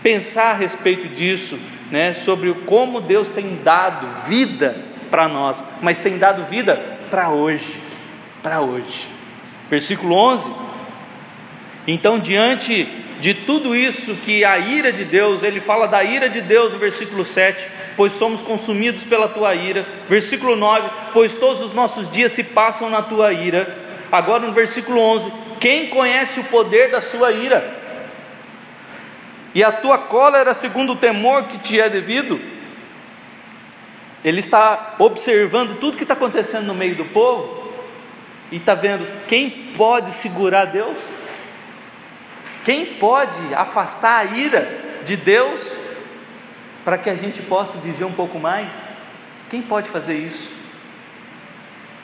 pensar a respeito disso, né? sobre como Deus tem dado vida para nós, mas tem dado vida para hoje. Para hoje. Versículo 11. Então, diante de tudo isso que a ira de Deus, ele fala da ira de Deus no versículo 7, pois somos consumidos pela tua ira. Versículo 9, pois todos os nossos dias se passam na tua ira. Agora no versículo 11, quem conhece o poder da sua ira? E a tua cólera segundo o temor que te é devido? Ele está observando tudo que está acontecendo no meio do povo e está vendo quem pode segurar Deus, quem pode afastar a ira de Deus para que a gente possa viver um pouco mais. Quem pode fazer isso?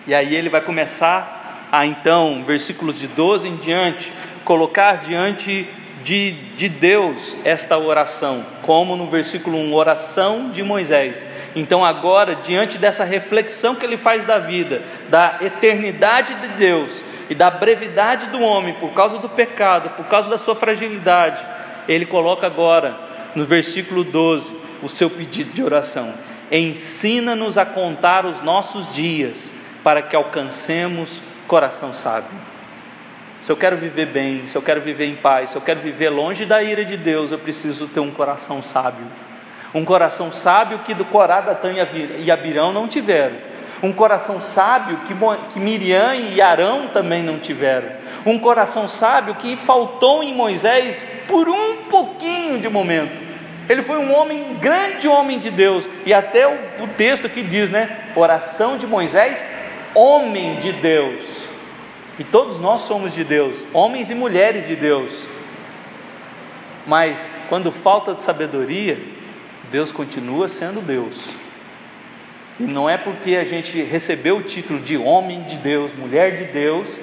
E aí ele vai começar a então, versículos de 12 em diante, colocar diante de, de Deus esta oração, como no versículo 1, oração de Moisés então, agora, diante dessa reflexão que ele faz da vida, da eternidade de Deus e da brevidade do homem por causa do pecado, por causa da sua fragilidade, ele coloca agora, no versículo 12, o seu pedido de oração: Ensina-nos a contar os nossos dias, para que alcancemos coração sábio. Se eu quero viver bem, se eu quero viver em paz, se eu quero viver longe da ira de Deus, eu preciso ter um coração sábio um coração sábio que do Corá, Datã e Abirão não tiveram, um coração sábio que, que Miriam e Arão também não tiveram, um coração sábio que faltou em Moisés por um pouquinho de momento. Ele foi um homem, grande homem de Deus, e até o, o texto que diz, né? Oração de Moisés, homem de Deus. E todos nós somos de Deus, homens e mulheres de Deus. Mas quando falta sabedoria, Deus continua sendo Deus. E não é porque a gente recebeu o título de homem de Deus, mulher de Deus,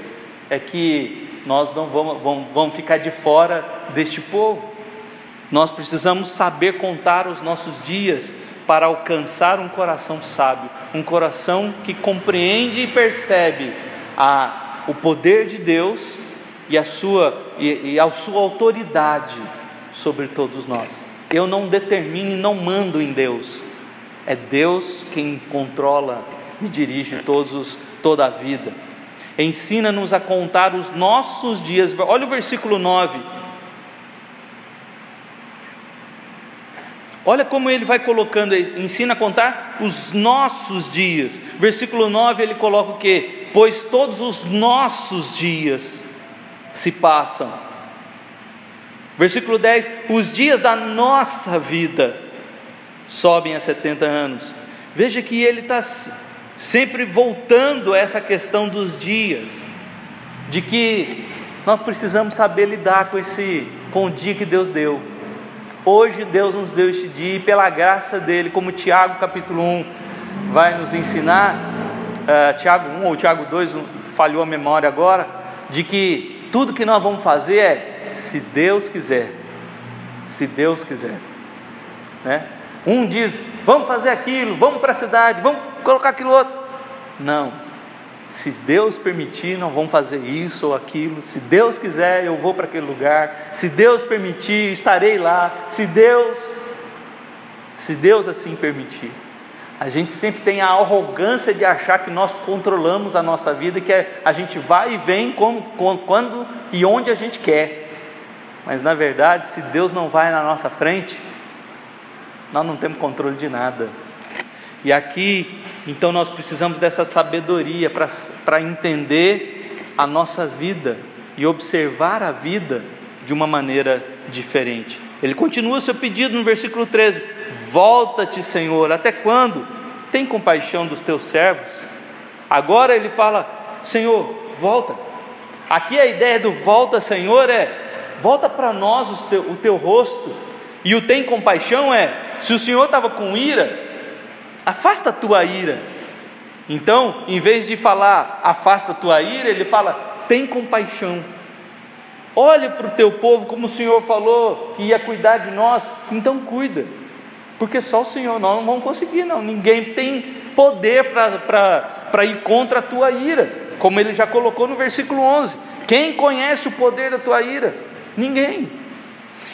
é que nós não vamos, vamos, vamos ficar de fora deste povo. Nós precisamos saber contar os nossos dias para alcançar um coração sábio, um coração que compreende e percebe a, o poder de Deus e a sua, e, e a sua autoridade sobre todos nós. Eu não determino e não mando em Deus. É Deus quem controla e dirige todos os, toda a vida. Ensina-nos a contar os nossos dias. Olha o versículo 9. Olha como ele vai colocando, ensina a contar os nossos dias. Versículo 9 ele coloca o que? Pois todos os nossos dias se passam Versículo 10: Os dias da nossa vida sobem a 70 anos. Veja que ele está sempre voltando a essa questão dos dias, de que nós precisamos saber lidar com esse com o dia que Deus deu. Hoje Deus nos deu este dia e pela graça dele, como Tiago capítulo 1 vai nos ensinar, uh, Tiago 1 ou Tiago 2 falhou a memória agora, de que tudo que nós vamos fazer é se Deus quiser. Se Deus quiser. Né? Um diz, vamos fazer aquilo, vamos para a cidade, vamos colocar aquilo outro. Não. Se Deus permitir, não vamos fazer isso ou aquilo. Se Deus quiser, eu vou para aquele lugar. Se Deus permitir, estarei lá. Se Deus, se Deus assim permitir. A gente sempre tem a arrogância de achar que nós controlamos a nossa vida, que é, a gente vai e vem como, quando e onde a gente quer. Mas na verdade, se Deus não vai na nossa frente, nós não temos controle de nada. E aqui, então, nós precisamos dessa sabedoria para entender a nossa vida e observar a vida de uma maneira diferente. Ele continua seu pedido no versículo 13: Volta-te, Senhor, até quando? Tem compaixão dos teus servos. Agora ele fala: Senhor, volta. Aqui a ideia do volta, Senhor, é volta para nós o teu, o teu rosto. E o tem compaixão é: se o Senhor estava com ira, afasta a tua ira. Então, em vez de falar afasta a tua ira, ele fala tem compaixão. Olha para o teu povo, como o Senhor falou que ia cuidar de nós, então cuida, porque só o Senhor, nós não vamos conseguir, não. Ninguém tem poder para ir contra a tua ira, como ele já colocou no versículo 11: quem conhece o poder da tua ira? Ninguém.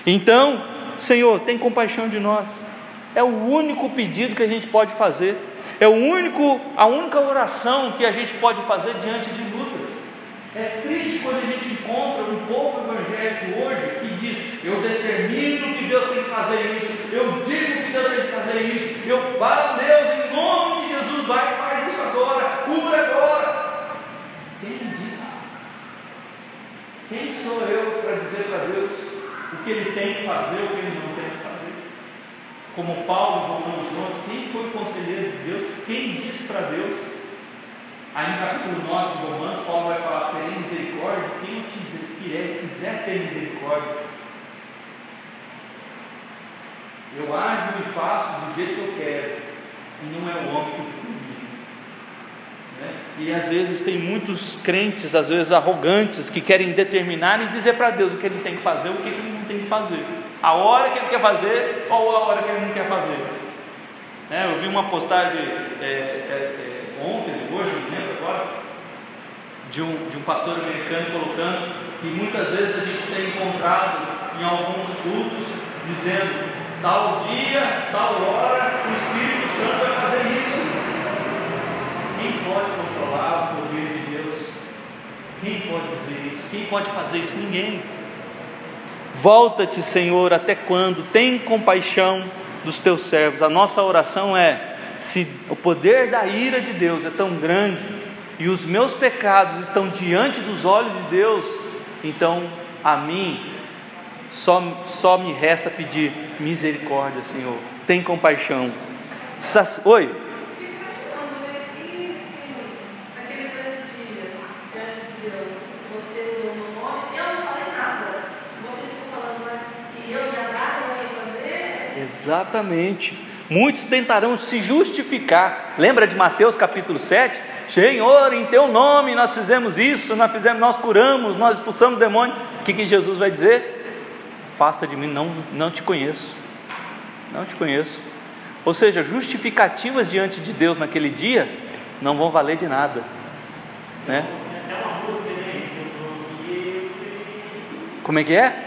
Então, Senhor, tem compaixão de nós, é o único pedido que a gente pode fazer, é o único, a única oração que a gente pode fazer diante de lutas. É triste quando a gente encontra um povo evangélico hoje que diz: Eu determino que Deus tem que fazer isso, eu digo que Deus tem que fazer isso, eu falo, Deus, em nome de Jesus, vai faz isso agora, cura agora. Quem diz? Quem sou eu para dizer para Deus o que Ele tem que fazer, o que Ele não? Como Paulo, Romanos 11, quem foi o conselheiro de Deus? Quem disse para Deus? Aí no capítulo 9 de Romanos, Paulo vai falar: terem misericórdia, quem quiser, quiser ter misericórdia. Eu ajo e faço do jeito que eu quero, e não é o homem que? E às vezes tem muitos crentes, às vezes arrogantes, que querem determinar e dizer para Deus o que ele tem que fazer, o que ele não tem que fazer, a hora que ele quer fazer ou a hora que ele não quer fazer. É, eu vi uma postagem é, é, é ontem, hoje, não lembro agora, de um, de um pastor americano colocando que muitas vezes a gente tem encontrado em alguns cultos dizendo tal dia, tal hora, o Espírito Santo vai fazer isso. Quem pode controlar o poder de Deus? Quem pode dizer isso? Quem pode fazer isso? Ninguém. Volta-te, Senhor, até quando? Tem compaixão dos teus servos. A nossa oração é se o poder da ira de Deus é tão grande e os meus pecados estão diante dos olhos de Deus, então a mim só, só me resta pedir misericórdia, Senhor. Tem compaixão. Oi? Exatamente. Muitos tentarão se justificar. Lembra de Mateus capítulo 7? Senhor, em teu nome nós fizemos isso, nós fizemos, nós curamos, nós expulsamos o demônio. O que, que Jesus vai dizer? Faça de mim, não, não te conheço. Não te conheço. Ou seja, justificativas diante de Deus naquele dia não vão valer de nada. Né? Como é que é?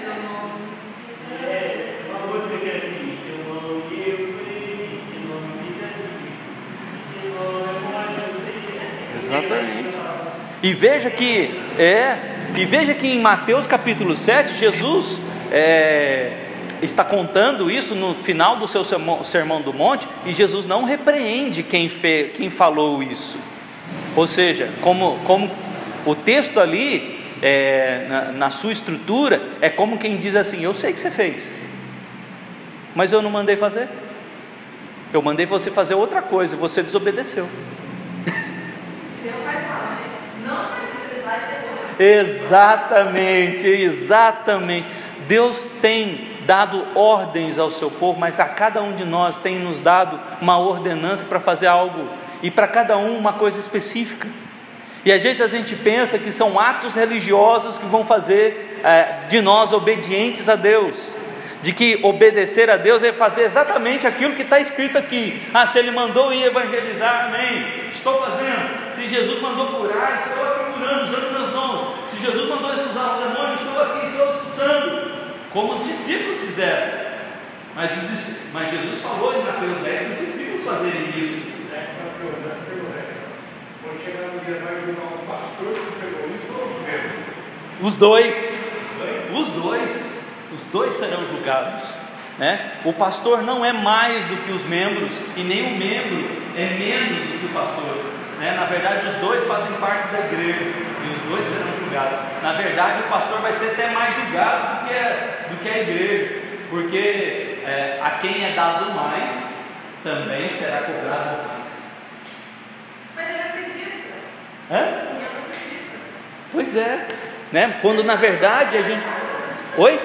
Exatamente. E veja que é, e veja que em Mateus capítulo 7, Jesus é, está contando isso no final do seu sermão, do monte, e Jesus não repreende quem, fe, quem falou isso. Ou seja, como, como o texto ali, é, na, na sua estrutura, é como quem diz assim: Eu sei que você fez, mas eu não mandei fazer. Eu mandei você fazer outra coisa, você desobedeceu. Exatamente, exatamente. Deus tem dado ordens ao seu povo, mas a cada um de nós tem nos dado uma ordenança para fazer algo, e para cada um uma coisa específica. E às vezes a gente pensa que são atos religiosos que vão fazer é, de nós obedientes a Deus de que obedecer a Deus é fazer exatamente aquilo que está escrito aqui. Ah, se Ele mandou ir evangelizar, amém. Estou fazendo. Se Jesus mandou curar, estou curando, usando. Se Jesus mandou expulsar o demônio, estou aqui, estou expulsando. Como os discípulos fizeram. Mas, os, mas Jesus falou em Mateus 10 que os discípulos fazerem isso. Quando chegar no dia, vai julgar um pastor que pegou isso ou os membros? Os dois. Os dois os dois serão julgados. Né? O pastor não é mais do que os membros, e nem o membro é menos do que o pastor. Né? Na verdade, os dois fazem parte da igreja. e os dois serão julgados. Na verdade, o pastor vai ser até mais julgado do que a, do que a igreja, porque é, a quem é dado mais também será cobrado mais. Mas ele acredita. Hã? Pois é, né? Quando na verdade a gente. Oi?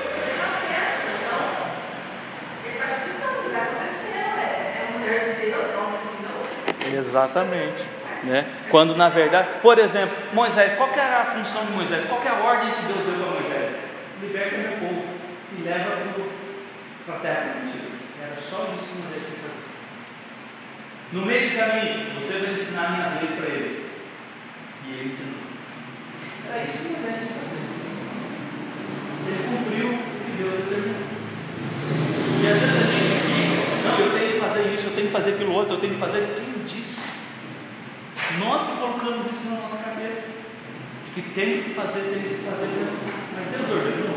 Exatamente. Né? Quando na verdade, por exemplo, Moisés, qual era a função de Moisés? Qual é a ordem que Deus deu para Moisés? Liberta o meu povo e leva para a terra prometida. Era só isso que Moisés tinha fazer. No meio do caminho, você vai ensinar minhas leis para eles. E ele ensinou. Era isso que Moisés tinha fazer. Ele cumpriu o que Deus determinou. E às vezes a gente fica, não, eu tenho que fazer isso, eu tenho que fazer aquilo outro, eu tenho que fazer. Quem disse? Nós que colocamos isso na nossa cabeça. Que temos que fazer, temos que fazer. Mas Deus ordenou.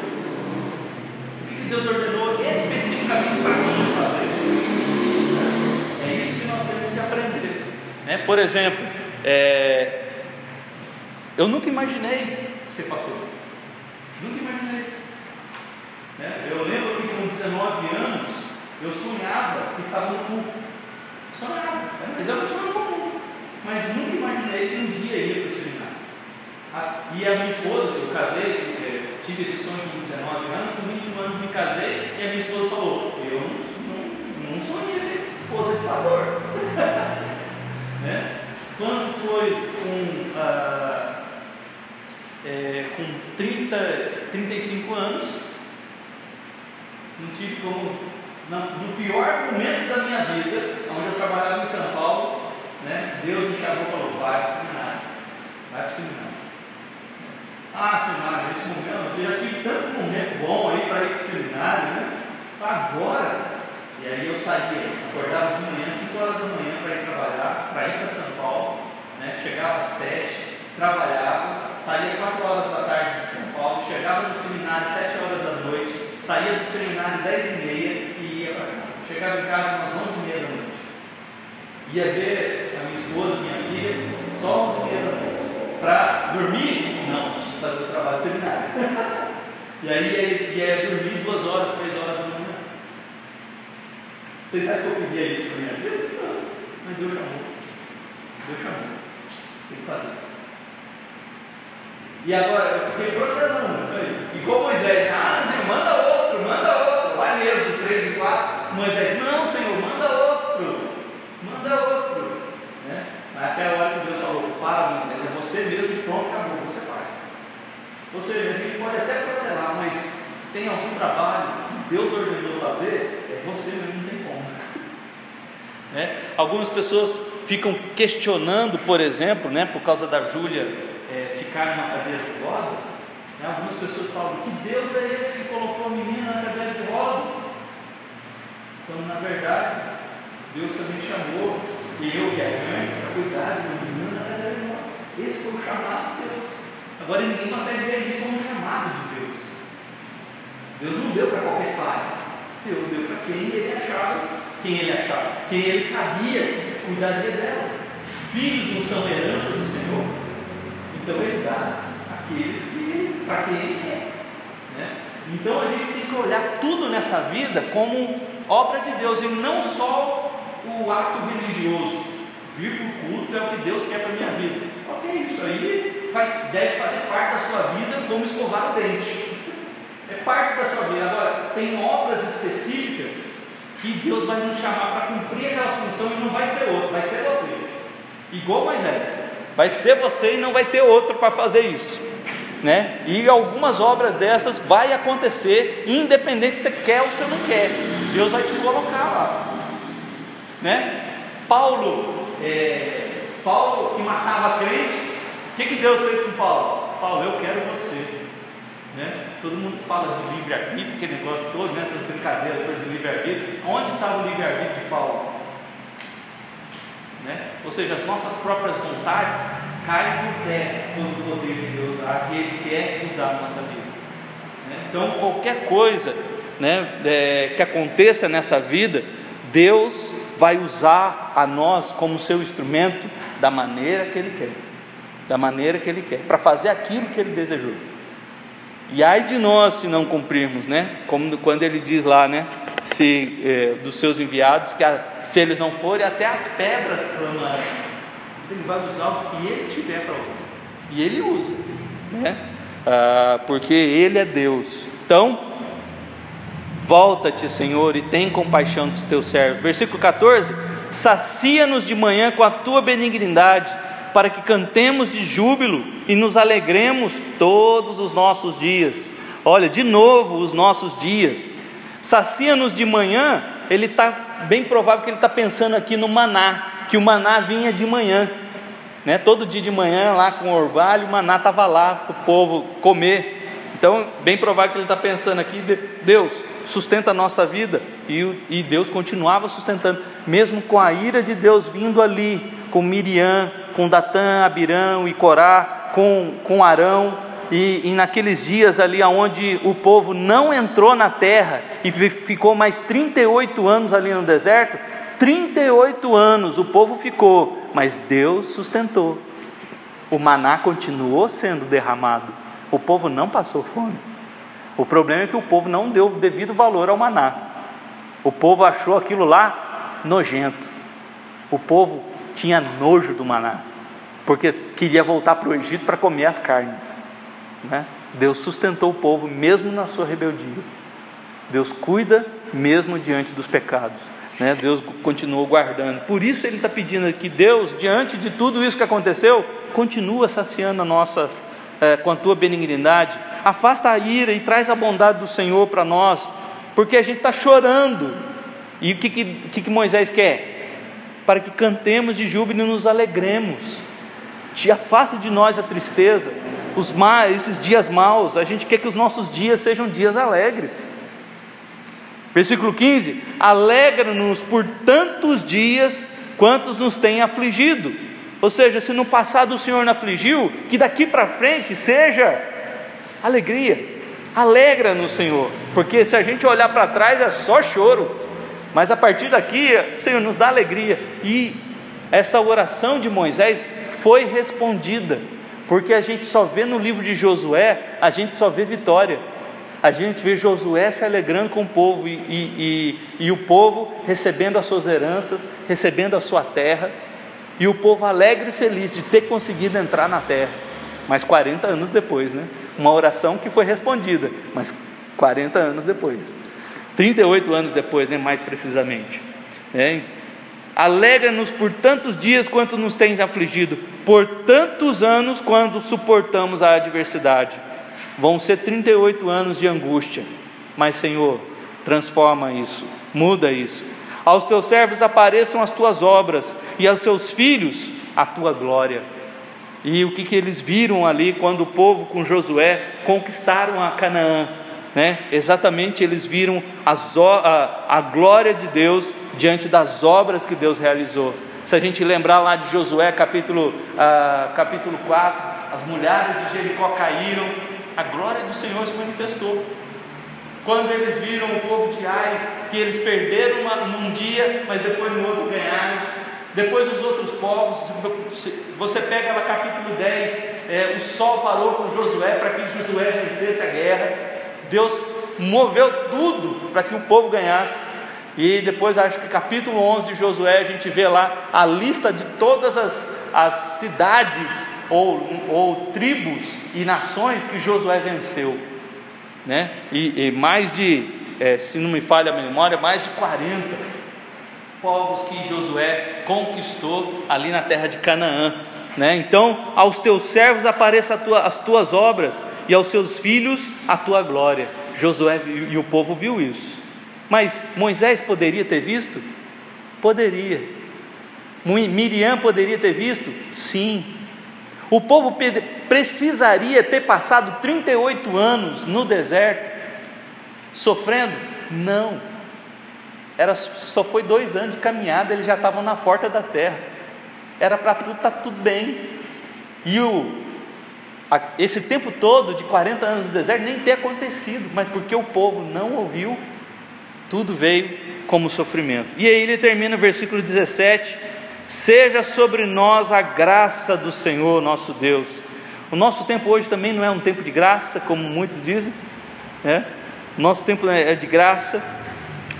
O que Deus ordenou especificamente para nós fazer? É isso que nós temos que aprender. Né? Por exemplo, é, eu nunca imaginei ser pastor. Nunca imaginei. Né? Eu lembro que com 19 anos eu sonhava que estava no culto. Sonhava, né? mas era um sonho comum. Mas nunca imaginei que um dia ia para o seminário. A- E a minha esposa, eu casei, eh, tive esse sonho com 19 anos, com 21 anos me casei, e a minha esposa falou: Eu não, não, não sonhei ser esposa de pastor. né? Quando foi com, ah, eh, com 30, 35 anos, não tive como, no pior momento da minha vida, onde eu trabalhava em São Paulo, né, Deus me chamou e falou: vai para o seminário, vai para o seminário. Ah, seminário, nesse momento, eu já tive tanto momento bom aí para ir para o seminário, né? Agora, e aí eu saía, acordava de manhã, 5 horas da manhã para ir trabalhar, para ir para São Paulo, né? chegava às 7, trabalhava, saía 4 horas da tarde de São Paulo, chegava no seminário 7 horas da noite, saía do seminário 10 e meia e ia para casa. Chegava em casa umas 11 e meia da noite. Ia ver esposa, minha filha, só 11 e meia da noite. Para dormir? Não, tinha que fazer os trabalhos do seminário. e aí ia, ia dormir duas horas, três horas da manhã. Vocês sabem que eu pedia isso para minha vida? Não, mas Deus chamou. Deus chamou. Tem que fazer. E agora eu fiquei eu falei, igual Moisés, ah, manda outro, manda outro, vai mesmo, 3 e 4. Moisés, não, Senhor, manda outro, manda outro. Até a hora que Deus falou, para Moisés, é você mesmo e pronto, acabou, você vai. Ou seja, a gente pode até protelar, mas tem algum trabalho que Deus ordenou fazer, é você mesmo, não tem como. Né? Algumas pessoas ficam questionando, por exemplo, né, por causa da Júlia é, ficar numa cadeira de rodas. Né, algumas pessoas falam: que Deus é esse que colocou a menina na cadeira de rodas? Quando na verdade Deus também chamou eu e a mãe para cuidar de uma menina de rodas. Esse foi o chamado de Deus. Agora ninguém consegue ver isso como um chamado de Deus. Deus não deu para qualquer pai. Deus deu para quem ele achava, quem ele achava, quem ele sabia que cuidaria dela. Filhos não são herança do Senhor, então ele dá àqueles que, para quem ele quer. Né? Então a gente tem que olhar tudo nessa vida como obra de Deus e não só o ato religioso. Vir para o culto é o que Deus quer para a minha vida. Ok, isso aí faz, deve fazer parte da sua vida como escovar o dente. É parte da sua vida. Agora, tem obras específicas que Deus vai nos chamar para cumprir aquela função e não vai ser outro, vai ser você. Igual Moisés. Vai ser você e não vai ter outro para fazer isso. Né? E algumas obras dessas vai acontecer, independente se você quer ou se não quer. Deus vai te colocar lá. Né? Paulo, é, Paulo que matava crente, o que, que Deus fez com Paulo? Paulo, eu quero você. Né? Todo mundo fala de livre-arbítrio, aquele negócio todo, nessas brincadeiras todas de livre-arbítrio. Onde estava o livre-arbítrio de Paulo? Né? Ou seja, as nossas próprias vontades caem no pé quando o poder de Deus, a que quer usar na nossa vida. Né? Então, qualquer coisa né, é, que aconteça nessa vida, Deus vai usar a nós como seu instrumento da maneira que Ele quer. da maneira que Ele quer, para fazer aquilo que Ele desejou. E ai de nós se não cumprirmos, né? Como quando Ele diz lá, né? Se é, dos seus enviados que a, se eles não forem, até as pedras clamarão. Ele vai usar o que Ele tiver para usar. E Ele usa, né? Ah, porque Ele é Deus. Então, volta-te, Senhor, e tem compaixão dos teus servos. Versículo 14: Sacia-nos de manhã com a tua benignidade para que cantemos de júbilo e nos alegremos todos os nossos dias. Olha, de novo os nossos dias. Sacia-nos de manhã, ele está bem provável que ele está pensando aqui no maná, que o maná vinha de manhã. Né? Todo dia de manhã, lá com o orvalho, o maná estava lá para o povo comer. Então, bem provável que ele está pensando aqui, Deus, sustenta a nossa vida. E, e Deus continuava sustentando, mesmo com a ira de Deus vindo ali, com Miriam, com Datã, Abirão e Corá, com, com Arão, e, e, naqueles dias ali onde o povo não entrou na terra e ficou mais 38 anos ali no deserto, 38 anos o povo ficou, mas Deus sustentou. O maná continuou sendo derramado. O povo não passou fome. O problema é que o povo não deu devido valor ao maná. O povo achou aquilo lá nojento. O povo tinha nojo do maná, porque queria voltar para o Egito para comer as carnes. Né? Deus sustentou o povo mesmo na sua rebeldia. Deus cuida mesmo diante dos pecados. Né? Deus continuou guardando. Por isso ele está pedindo que Deus, diante de tudo isso que aconteceu, continua saciando a nossa é, com a tua benignidade. Afasta a ira e traz a bondade do Senhor para nós, porque a gente está chorando. E o que, que, que Moisés quer? para que cantemos de júbilo e nos alegremos. Te afasta de nós a tristeza, os ma esses dias maus, a gente quer que os nossos dias sejam dias alegres. Versículo 15: Alegra-nos por tantos dias quantos nos têm afligido. Ou seja, se no passado o Senhor nos afligiu, que daqui para frente seja alegria. Alegra-nos, Senhor, porque se a gente olhar para trás é só choro. Mas a partir daqui, Senhor, nos dá alegria. E essa oração de Moisés foi respondida, porque a gente só vê no livro de Josué, a gente só vê vitória. A gente vê Josué se alegrando com o povo e, e, e, e o povo recebendo as suas heranças, recebendo a sua terra, e o povo alegre e feliz de ter conseguido entrar na terra. Mas 40 anos depois, né? Uma oração que foi respondida, mas 40 anos depois. 38 anos depois, né, mais precisamente. É. Alegra-nos por tantos dias quanto nos tens afligido, por tantos anos quando suportamos a adversidade. Vão ser 38 anos de angústia, mas Senhor, transforma isso, muda isso. Aos teus servos apareçam as tuas obras, e aos seus filhos a tua glória. E o que, que eles viram ali quando o povo com Josué conquistaram a Canaã? né? exatamente eles viram a, a glória de Deus diante das obras que Deus realizou. Se a gente lembrar lá de Josué capítulo, uh, capítulo 4, as mulheres de Jericó caíram, a glória do Senhor se manifestou. Quando eles viram o povo de Ai, que eles perderam uma, num dia, mas depois no outro ganharam. Depois os outros povos, você pega lá capítulo 10, é, o sol parou com Josué para que Josué vencesse a guerra. Deus moveu tudo para que o povo ganhasse. E depois, acho que capítulo 11 de Josué, a gente vê lá a lista de todas as, as cidades ou, ou tribos e nações que Josué venceu. Né? E, e mais de, é, se não me falha a memória, mais de 40 povos que Josué conquistou ali na terra de Canaã. Né? Então, aos teus servos apareçam tua, as tuas obras e aos seus filhos a tua glória. Josué e o povo viu isso. Mas Moisés poderia ter visto? Poderia. Miriam poderia ter visto? Sim. O povo precisaria ter passado 38 anos no deserto, sofrendo? Não. Era, só foi dois anos de caminhada, eles já estavam na porta da terra. Era para tudo estar tá tudo bem. E o esse tempo todo de 40 anos no deserto nem ter acontecido, mas porque o povo não ouviu, tudo veio como sofrimento. E aí ele termina o versículo 17, Seja sobre nós a graça do Senhor nosso Deus. O nosso tempo hoje também não é um tempo de graça, como muitos dizem, né? Nosso tempo é de graça.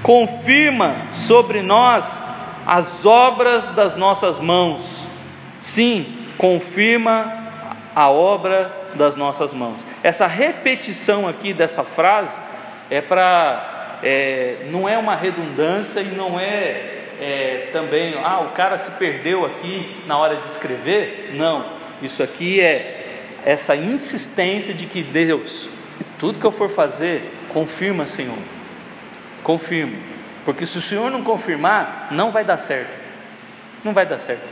Confirma sobre nós as obras das nossas mãos. Sim, confirma a obra das nossas mãos. Essa repetição aqui dessa frase é para, é, não é uma redundância e não é é, também, ah, o cara se perdeu aqui na hora de escrever. Não, isso aqui é essa insistência de que Deus, tudo que eu for fazer, confirma, Senhor, confirma, porque se o Senhor não confirmar, não vai dar certo, não vai dar certo.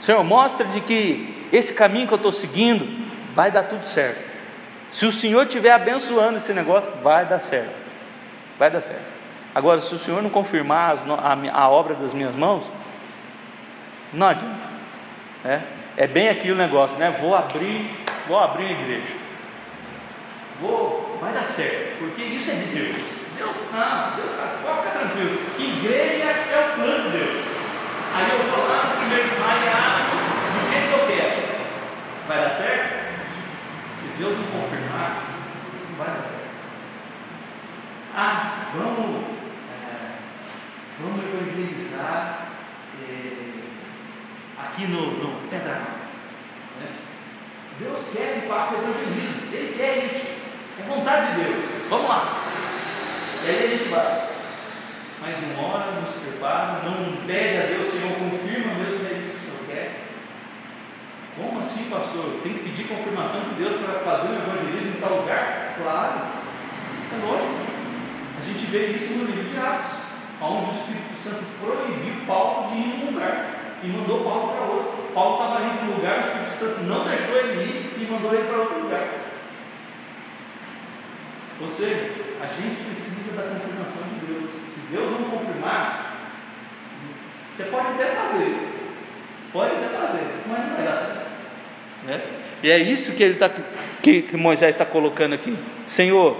Senhor, mostra de que esse caminho que eu estou seguindo vai dar tudo certo. Se o Senhor estiver abençoando esse negócio, vai dar certo, vai dar certo. Agora, se o Senhor não confirmar a, a obra das minhas mãos, não adianta. É, é bem aqui o negócio, né? Vou abrir, vou abrir a igreja. Vou, vai dar certo, porque isso é de Deus. Deus não, Deus tá, pode ficar tranquilo. Igreja é o plano de Deus. Aí eu vou lá no primeiro de maio, do jeito que eu quero. Vai dar certo? Se Deus não confirmar, não vai dar certo. Ah, vamos vamos evangelizar é, aqui no, no Pedramar. Né? Deus quer que faça evangelismo, Ele quer isso, é vontade de Deus. Vamos lá. E aí a gente vai. Mas não ora, não se prepara, não pede a Deus, Senhor, confirma mesmo que é isso que o Senhor quer. Como assim, pastor? Tem que pedir confirmação de Deus para fazer o evangelismo em tal lugar? Claro, é lógico. A gente vê isso no livro de Atos onde o Espírito Santo proibiu Paulo de ir num lugar e mandou Paulo para outro. Paulo estava indo para um lugar, o Espírito Santo não deixou ele ir e mandou ele para outro lugar. Ou seja, a gente precisa da confirmação de Deus. Se Deus não confirmar, você pode até fazer, pode até fazer, mas não vai dar certo. Né? E é isso que ele tá, que, Moisés está colocando aqui. Senhor,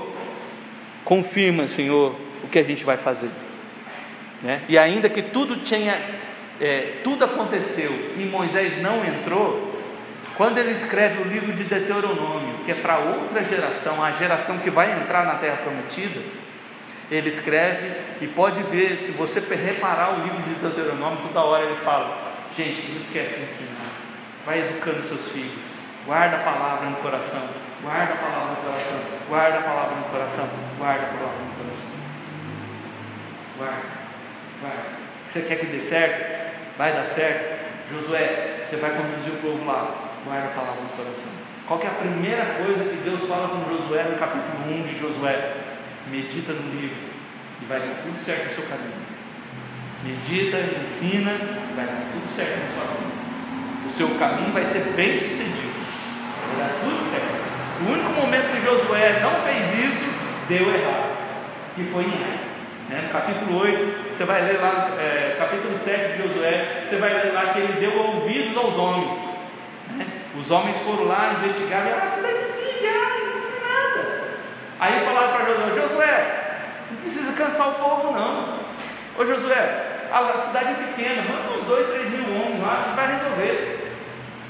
confirma, Senhor, o que a gente vai fazer. Né? E ainda que tudo tinha, é, tudo aconteceu e Moisés não entrou, quando ele escreve o livro de Deuteronômio, que é para outra geração, a geração que vai entrar na Terra Prometida, ele escreve e pode ver, se você reparar o livro de Deuteronômio, toda hora ele fala: gente, não esquece de ensinar, vai educando seus filhos, guarda a palavra no coração, guarda a palavra no coração, guarda a palavra no coração, guarda a palavra no coração, guarda. Vai. Você quer que dê certo? Vai dar certo? Josué, você vai conduzir o povo lá. Guarda a palavra no coração. Qual é a primeira coisa que Deus fala com Josué no capítulo 1 de Josué? Medita no livro e vai dar tudo certo no seu caminho. Medita, ensina, e vai dar tudo certo no seu caminho. O seu caminho vai ser bem sucedido. Vai dar tudo certo. O único momento que Josué não fez isso, deu errado. Que foi em Ai. Né? Capítulo 8, você vai ler lá, é, capítulo 7 de Josué, você vai ler lá que ele deu ouvidos aos homens. Os homens foram lá, investigaram, e você deve desligar, não nada. Aí falaram para Josué, Josué, não precisa cansar o povo não. Ô Josué, a cidade é pequena, manda uns dois, três mil homens lá e vai resolver.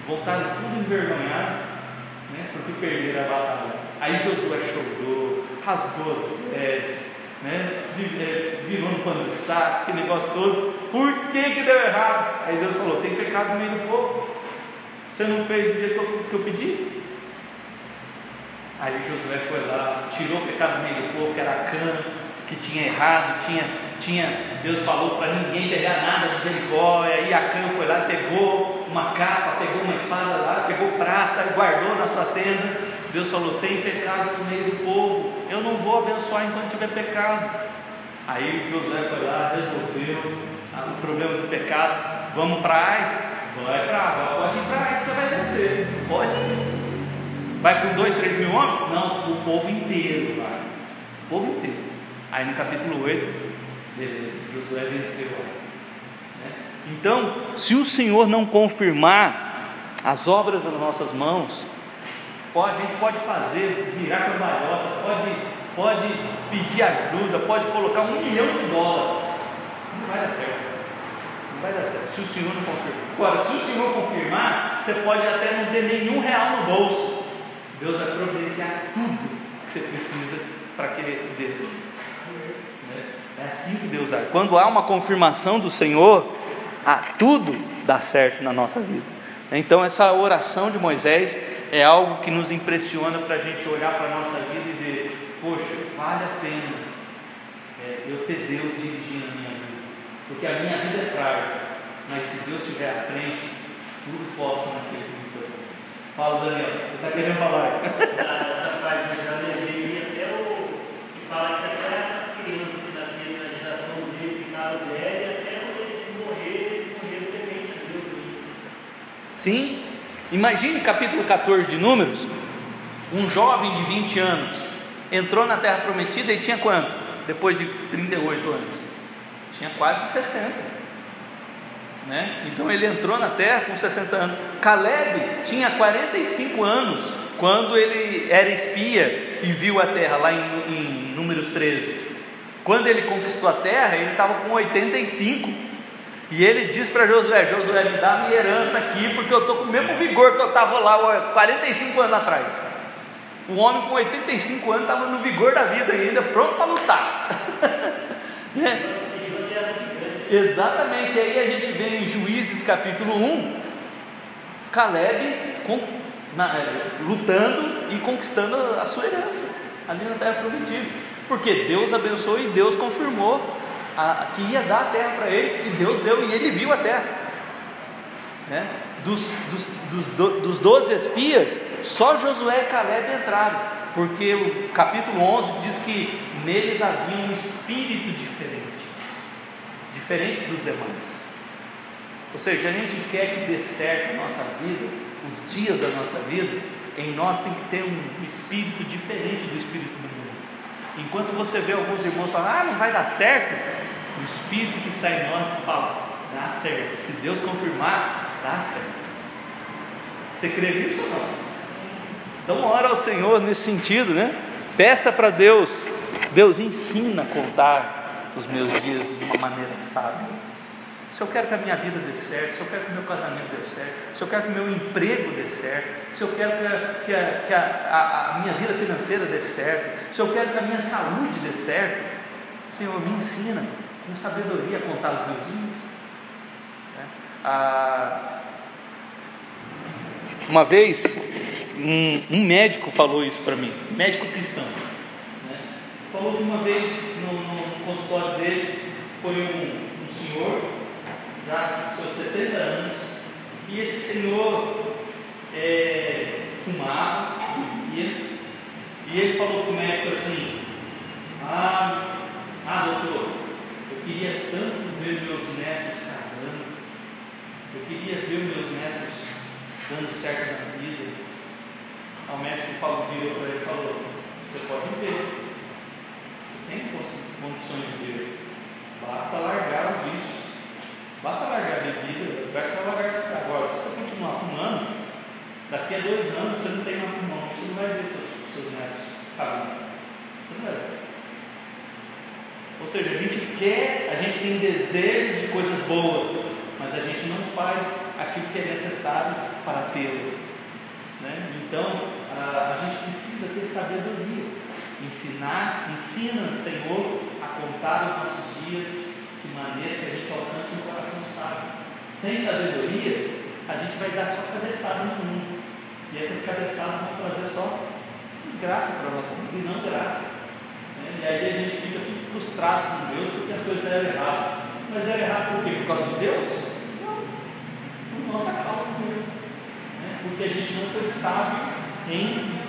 Voltaram tudo envergonhado, né? porque perderam a batalha. Aí Josué chorou, rasgou as vestes, né? É, virou um pano de saco, aquele negócio todo. Por que, que deu errado? Aí Deus falou: tem pecado no meio do povo. Você não fez do jeito que eu pedi? Aí Josué foi lá, tirou o pecado no meio do povo, que era a cana, que tinha errado, tinha, tinha, Deus falou para ninguém pegar nada de Jericó, e aí a cana foi lá, pegou uma capa, pegou uma espada lá, pegou prata, guardou na sua tenda, Deus falou: tem pecado no meio do povo, eu não vou abençoar enquanto tiver pecado. Aí José foi lá, resolveu ah, o problema do pecado. Vamos para Ai? Vai para Ai, pode ir para Ai que você vai vencer. Pode ir. Vai com dois, três mil homens? Não, o povo inteiro vai. O povo inteiro. Aí no capítulo 8, Josué venceu. Né? Então, se o Senhor não confirmar as obras das nossas mãos, Pode, a gente pode fazer, virar cambalhota, pode, pode pedir ajuda, pode colocar um milhão de dólares. Não vai dar certo. Não vai dar certo. Se o Senhor não confirmar. Agora, se o Senhor confirmar, você pode até não ter nenhum real no bolso. Deus vai providenciar tudo que você precisa para que ele desça. É assim que Deus age. Quando há uma confirmação do Senhor, ah, tudo dá certo na nossa vida. Então, essa oração de Moisés é algo que nos impressiona para a gente olhar para a nossa vida e ver: poxa, vale a pena é, eu ter Deus dirigindo a porque a minha vida é frágil, mas se Deus estiver à frente, tudo posso naquele que me foi. Fala, Daniel, você está querendo falar? Essa, essa parte de Jeremias, até o que fala que até as crianças que nasceram na geração dele ficaram velhas, e até quando eles morreram, eles morreram temente a Deus. Sim. Imagine capítulo 14 de Números, um jovem de 20 anos entrou na terra prometida e tinha quanto? Depois de 38 anos. Tinha quase 60. Né? Então ele entrou na terra com 60 anos. Caleb tinha 45 anos quando ele era espia e viu a terra, lá em, em Números 13. Quando ele conquistou a terra, ele estava com 85. E ele disse para Josué: Josué, me dá minha herança aqui, porque eu estou com o mesmo vigor que eu estava lá 45 anos atrás. O homem com 85 anos estava no vigor da vida ainda, pronto para lutar. né? Exatamente, aí a gente vê em Juízes capítulo 1, Caleb com, na, lutando e conquistando a sua herança ali na terra prometida, porque Deus abençoou e Deus confirmou a, que ia dar a terra para ele, e Deus deu, e ele viu a terra. Né? Dos, dos, dos, dos 12 espias, só Josué e Caleb entraram, porque o capítulo 11 diz que neles havia um espírito diferente diferente dos demais. Ou seja, a gente quer que dê certo a nossa vida, os dias da nossa vida, em nós tem que ter um espírito diferente do espírito do mundo. Enquanto você vê alguns irmãos falar, ah, não vai dar certo, o espírito que sai em nós fala, dá certo. Se Deus confirmar, dá certo. Você crê nisso ou não? Então ora ao Senhor nesse sentido, né? Peça para Deus, Deus ensina a contar os meus dias de uma maneira sábia. Se eu quero que a minha vida dê certo, se eu quero que o meu casamento dê certo, se eu quero que o meu emprego dê certo, se eu quero que, a, que, a, que a, a, minha vida financeira dê certo, se eu quero que a minha saúde dê certo, Senhor, me ensina com sabedoria a contar os meus dias. É. Ah, uma vez, um, um, médico falou isso para mim, médico cristão. Né? Falou que uma vez no, consultório dele foi um, um senhor, já com seus 70 anos, e esse senhor é, fumava, bebia, e ele falou para o médico assim: ah, ah, doutor, eu queria tanto ver meus netos casando, eu queria ver meus netos dando certo na vida. O médico falou, virou para ele e falou: Você pode ver, tem condições de ver. Basta largar os vícios. Basta largar a bebida, basta largar esse Agora, se você continuar fumando, daqui a dois anos você não tem mais pulmão, você não vai ver seus, seus netos casando. Você não vai ver. Ou seja, a gente quer, a gente tem desejo de coisas boas, mas a gente não faz aquilo que é necessário para tê-las. Né? Então, a, a gente precisa ter sabedoria ensinar, ensina, Senhor, a contar os nossos dias de maneira que a gente alcance um coração sábio. Sem sabedoria, a gente vai dar só cabeçada no mundo. E essas cabeçadas vão trazer só desgraça para vida e não graça. Né? E aí a gente fica tudo frustrado com Deus porque as coisas deram errado. Mas deram errado por quê? Por causa de Deus? Não. Por nossa causa mesmo. Né? Porque a gente não foi sábio em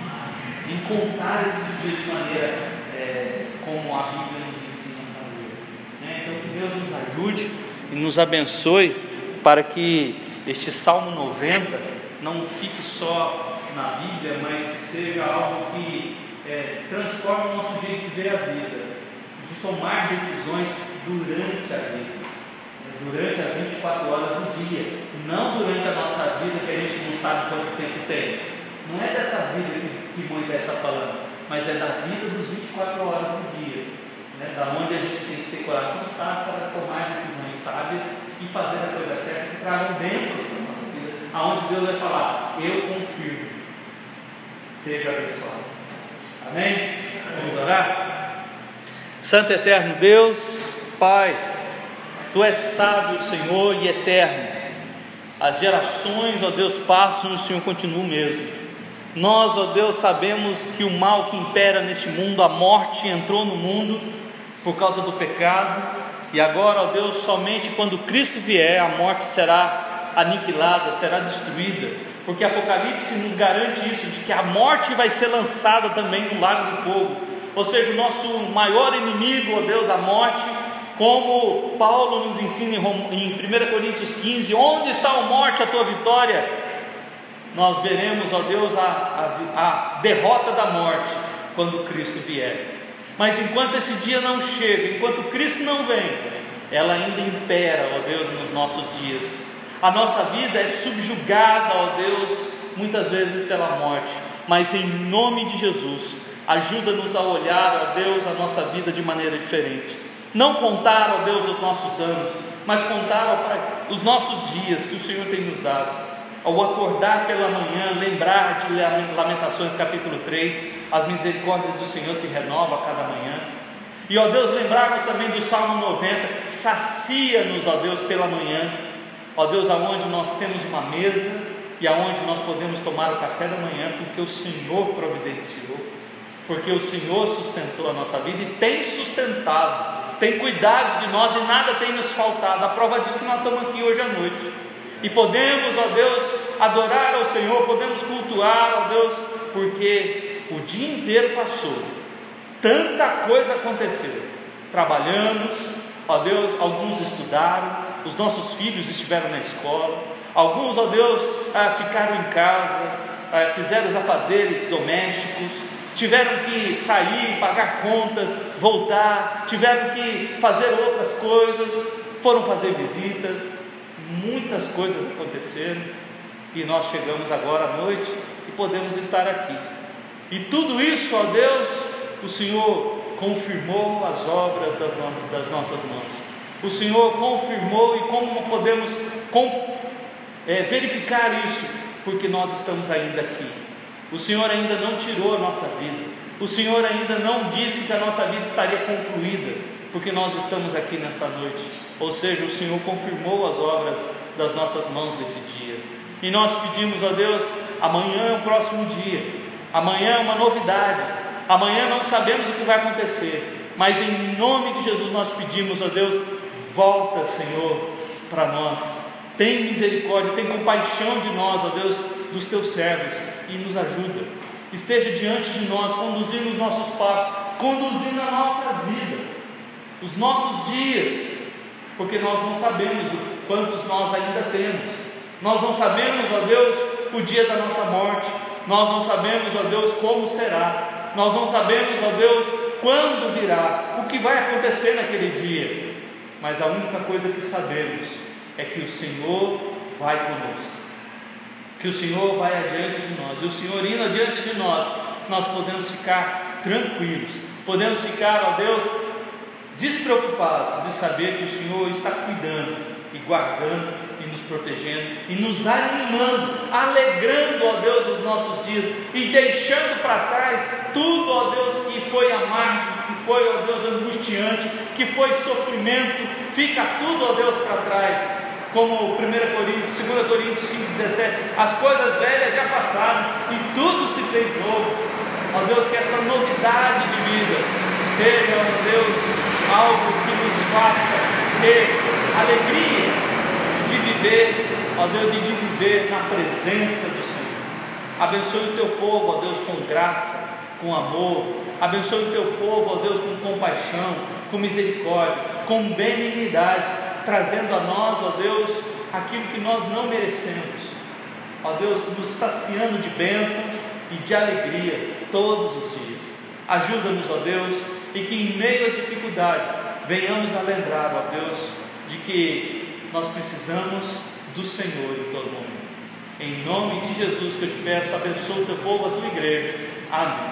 em contar esses dias de maneira é, como a Bíblia nos ensina a fazer. Né? Então, que Deus nos ajude e nos abençoe para que este Salmo 90 não fique só na Bíblia, mas que seja algo que é, transforme o nosso jeito de ver a vida, de tomar decisões durante a vida, né? durante as 24 horas do dia, não durante a nossa vida que a gente não sabe quanto tempo tem. Não é dessa vida que que Moisés está falando, mas é da vida dos 24 horas do dia, né? da onde a gente tem que ter coração sábio para tomar decisões sábias e fazer a coisa certa, que tragam bênçãos para a nossa vida, aonde Deus vai falar, eu confirmo, seja abençoado. Amém? Vamos orar? Santo Eterno Deus, Pai, Tu és sábio, Senhor, e eterno. As gerações, ó Deus, passam e o Senhor continua mesmo. Nós, ó Deus, sabemos que o mal que impera neste mundo, a morte entrou no mundo por causa do pecado, e agora, ó Deus, somente quando Cristo vier, a morte será aniquilada, será destruída, porque Apocalipse nos garante isso, de que a morte vai ser lançada também no lago do fogo, ou seja, o nosso maior inimigo, ó Deus, a morte, como Paulo nos ensina em 1 Coríntios 15: onde está a morte, a tua vitória? Nós veremos, ó Deus, a, a, a derrota da morte quando Cristo vier. Mas enquanto esse dia não chega, enquanto Cristo não vem, ela ainda impera, ó Deus, nos nossos dias. A nossa vida é subjugada, ó Deus, muitas vezes pela morte, mas em nome de Jesus, ajuda-nos a olhar, ó Deus, a nossa vida de maneira diferente. Não contar, ó Deus, os nossos anos, mas contar ó, os nossos dias que o Senhor tem nos dado. Ao acordar pela manhã, lembrar de Lamentações capítulo 3, as misericórdias do Senhor se renovam a cada manhã. E ó Deus, lembrarmos também do Salmo 90, sacia-nos, ó Deus, pela manhã, ó Deus, aonde nós temos uma mesa e aonde nós podemos tomar o café da manhã, porque o Senhor providenciou, porque o Senhor sustentou a nossa vida e tem sustentado, tem cuidado de nós e nada tem nos faltado. A prova disso que nós estamos aqui hoje à noite. E podemos, ó Deus, adorar ao Senhor, podemos cultuar, ó Deus, porque o dia inteiro passou, tanta coisa aconteceu. Trabalhamos, ó Deus, alguns estudaram, os nossos filhos estiveram na escola, alguns, ó Deus, ah, ficaram em casa, ah, fizeram os afazeres domésticos, tiveram que sair, pagar contas, voltar, tiveram que fazer outras coisas, foram fazer visitas, muitas coisas aconteceram e nós chegamos agora à noite e podemos estar aqui. E tudo isso, ó Deus, o Senhor confirmou as obras das, no das nossas mãos. O Senhor confirmou e como podemos com, é, verificar isso? Porque nós estamos ainda aqui. O Senhor ainda não tirou a nossa vida. O Senhor ainda não disse que a nossa vida estaria concluída, porque nós estamos aqui nesta noite. Ou seja, o Senhor confirmou as obras das nossas mãos desse dia. E nós pedimos a Deus, amanhã é o próximo dia, amanhã é uma novidade, amanhã não sabemos o que vai acontecer, mas em nome de Jesus nós pedimos a Deus, volta, Senhor, para nós, tem misericórdia, tem compaixão de nós, ó Deus, dos teus servos. E nos ajuda. Esteja diante de nós, conduzindo os nossos passos, conduzindo a nossa vida, os nossos dias, porque nós não sabemos quantos nós ainda temos. Nós não sabemos, ó Deus, o dia da nossa morte. Nós não sabemos, ó Deus, como será. Nós não sabemos, ó Deus, quando virá, o que vai acontecer naquele dia. Mas a única coisa que sabemos é que o Senhor vai conosco. Que o Senhor vai adiante de nós. E o Senhor indo adiante de nós, nós podemos ficar tranquilos. Podemos ficar, ó Deus, despreocupados de saber que o Senhor está cuidando e guardando e nos protegendo e nos animando, alegrando, ó Deus, os nossos dias e deixando para trás tudo, ó Deus, que foi amargo, que foi, ó Deus, angustiante, que foi sofrimento, fica tudo, ó Deus, para trás. Como 1 Coríntios, 2 Coríntios 5,17, as coisas velhas já passaram e tudo se fez novo. Ó Deus, que esta novidade de vida seja, ó Deus, algo que nos faça ter alegria de viver, ó Deus, e de viver na presença do Senhor. Abençoe o teu povo, ó Deus, com graça, com amor. Abençoe o teu povo, ó Deus, com compaixão, com misericórdia, com benignidade, trazendo a nós, ó Deus, aquilo que nós não merecemos. Ó Deus, nos saciando de bênçãos e de alegria todos os dias. Ajuda-nos, ó Deus, e que em meio às dificuldades venhamos a lembrar, ó Deus, de que nós precisamos do Senhor em todo momento. Em nome de Jesus que eu te peço, abençoe o teu povo, a tua igreja. Amém.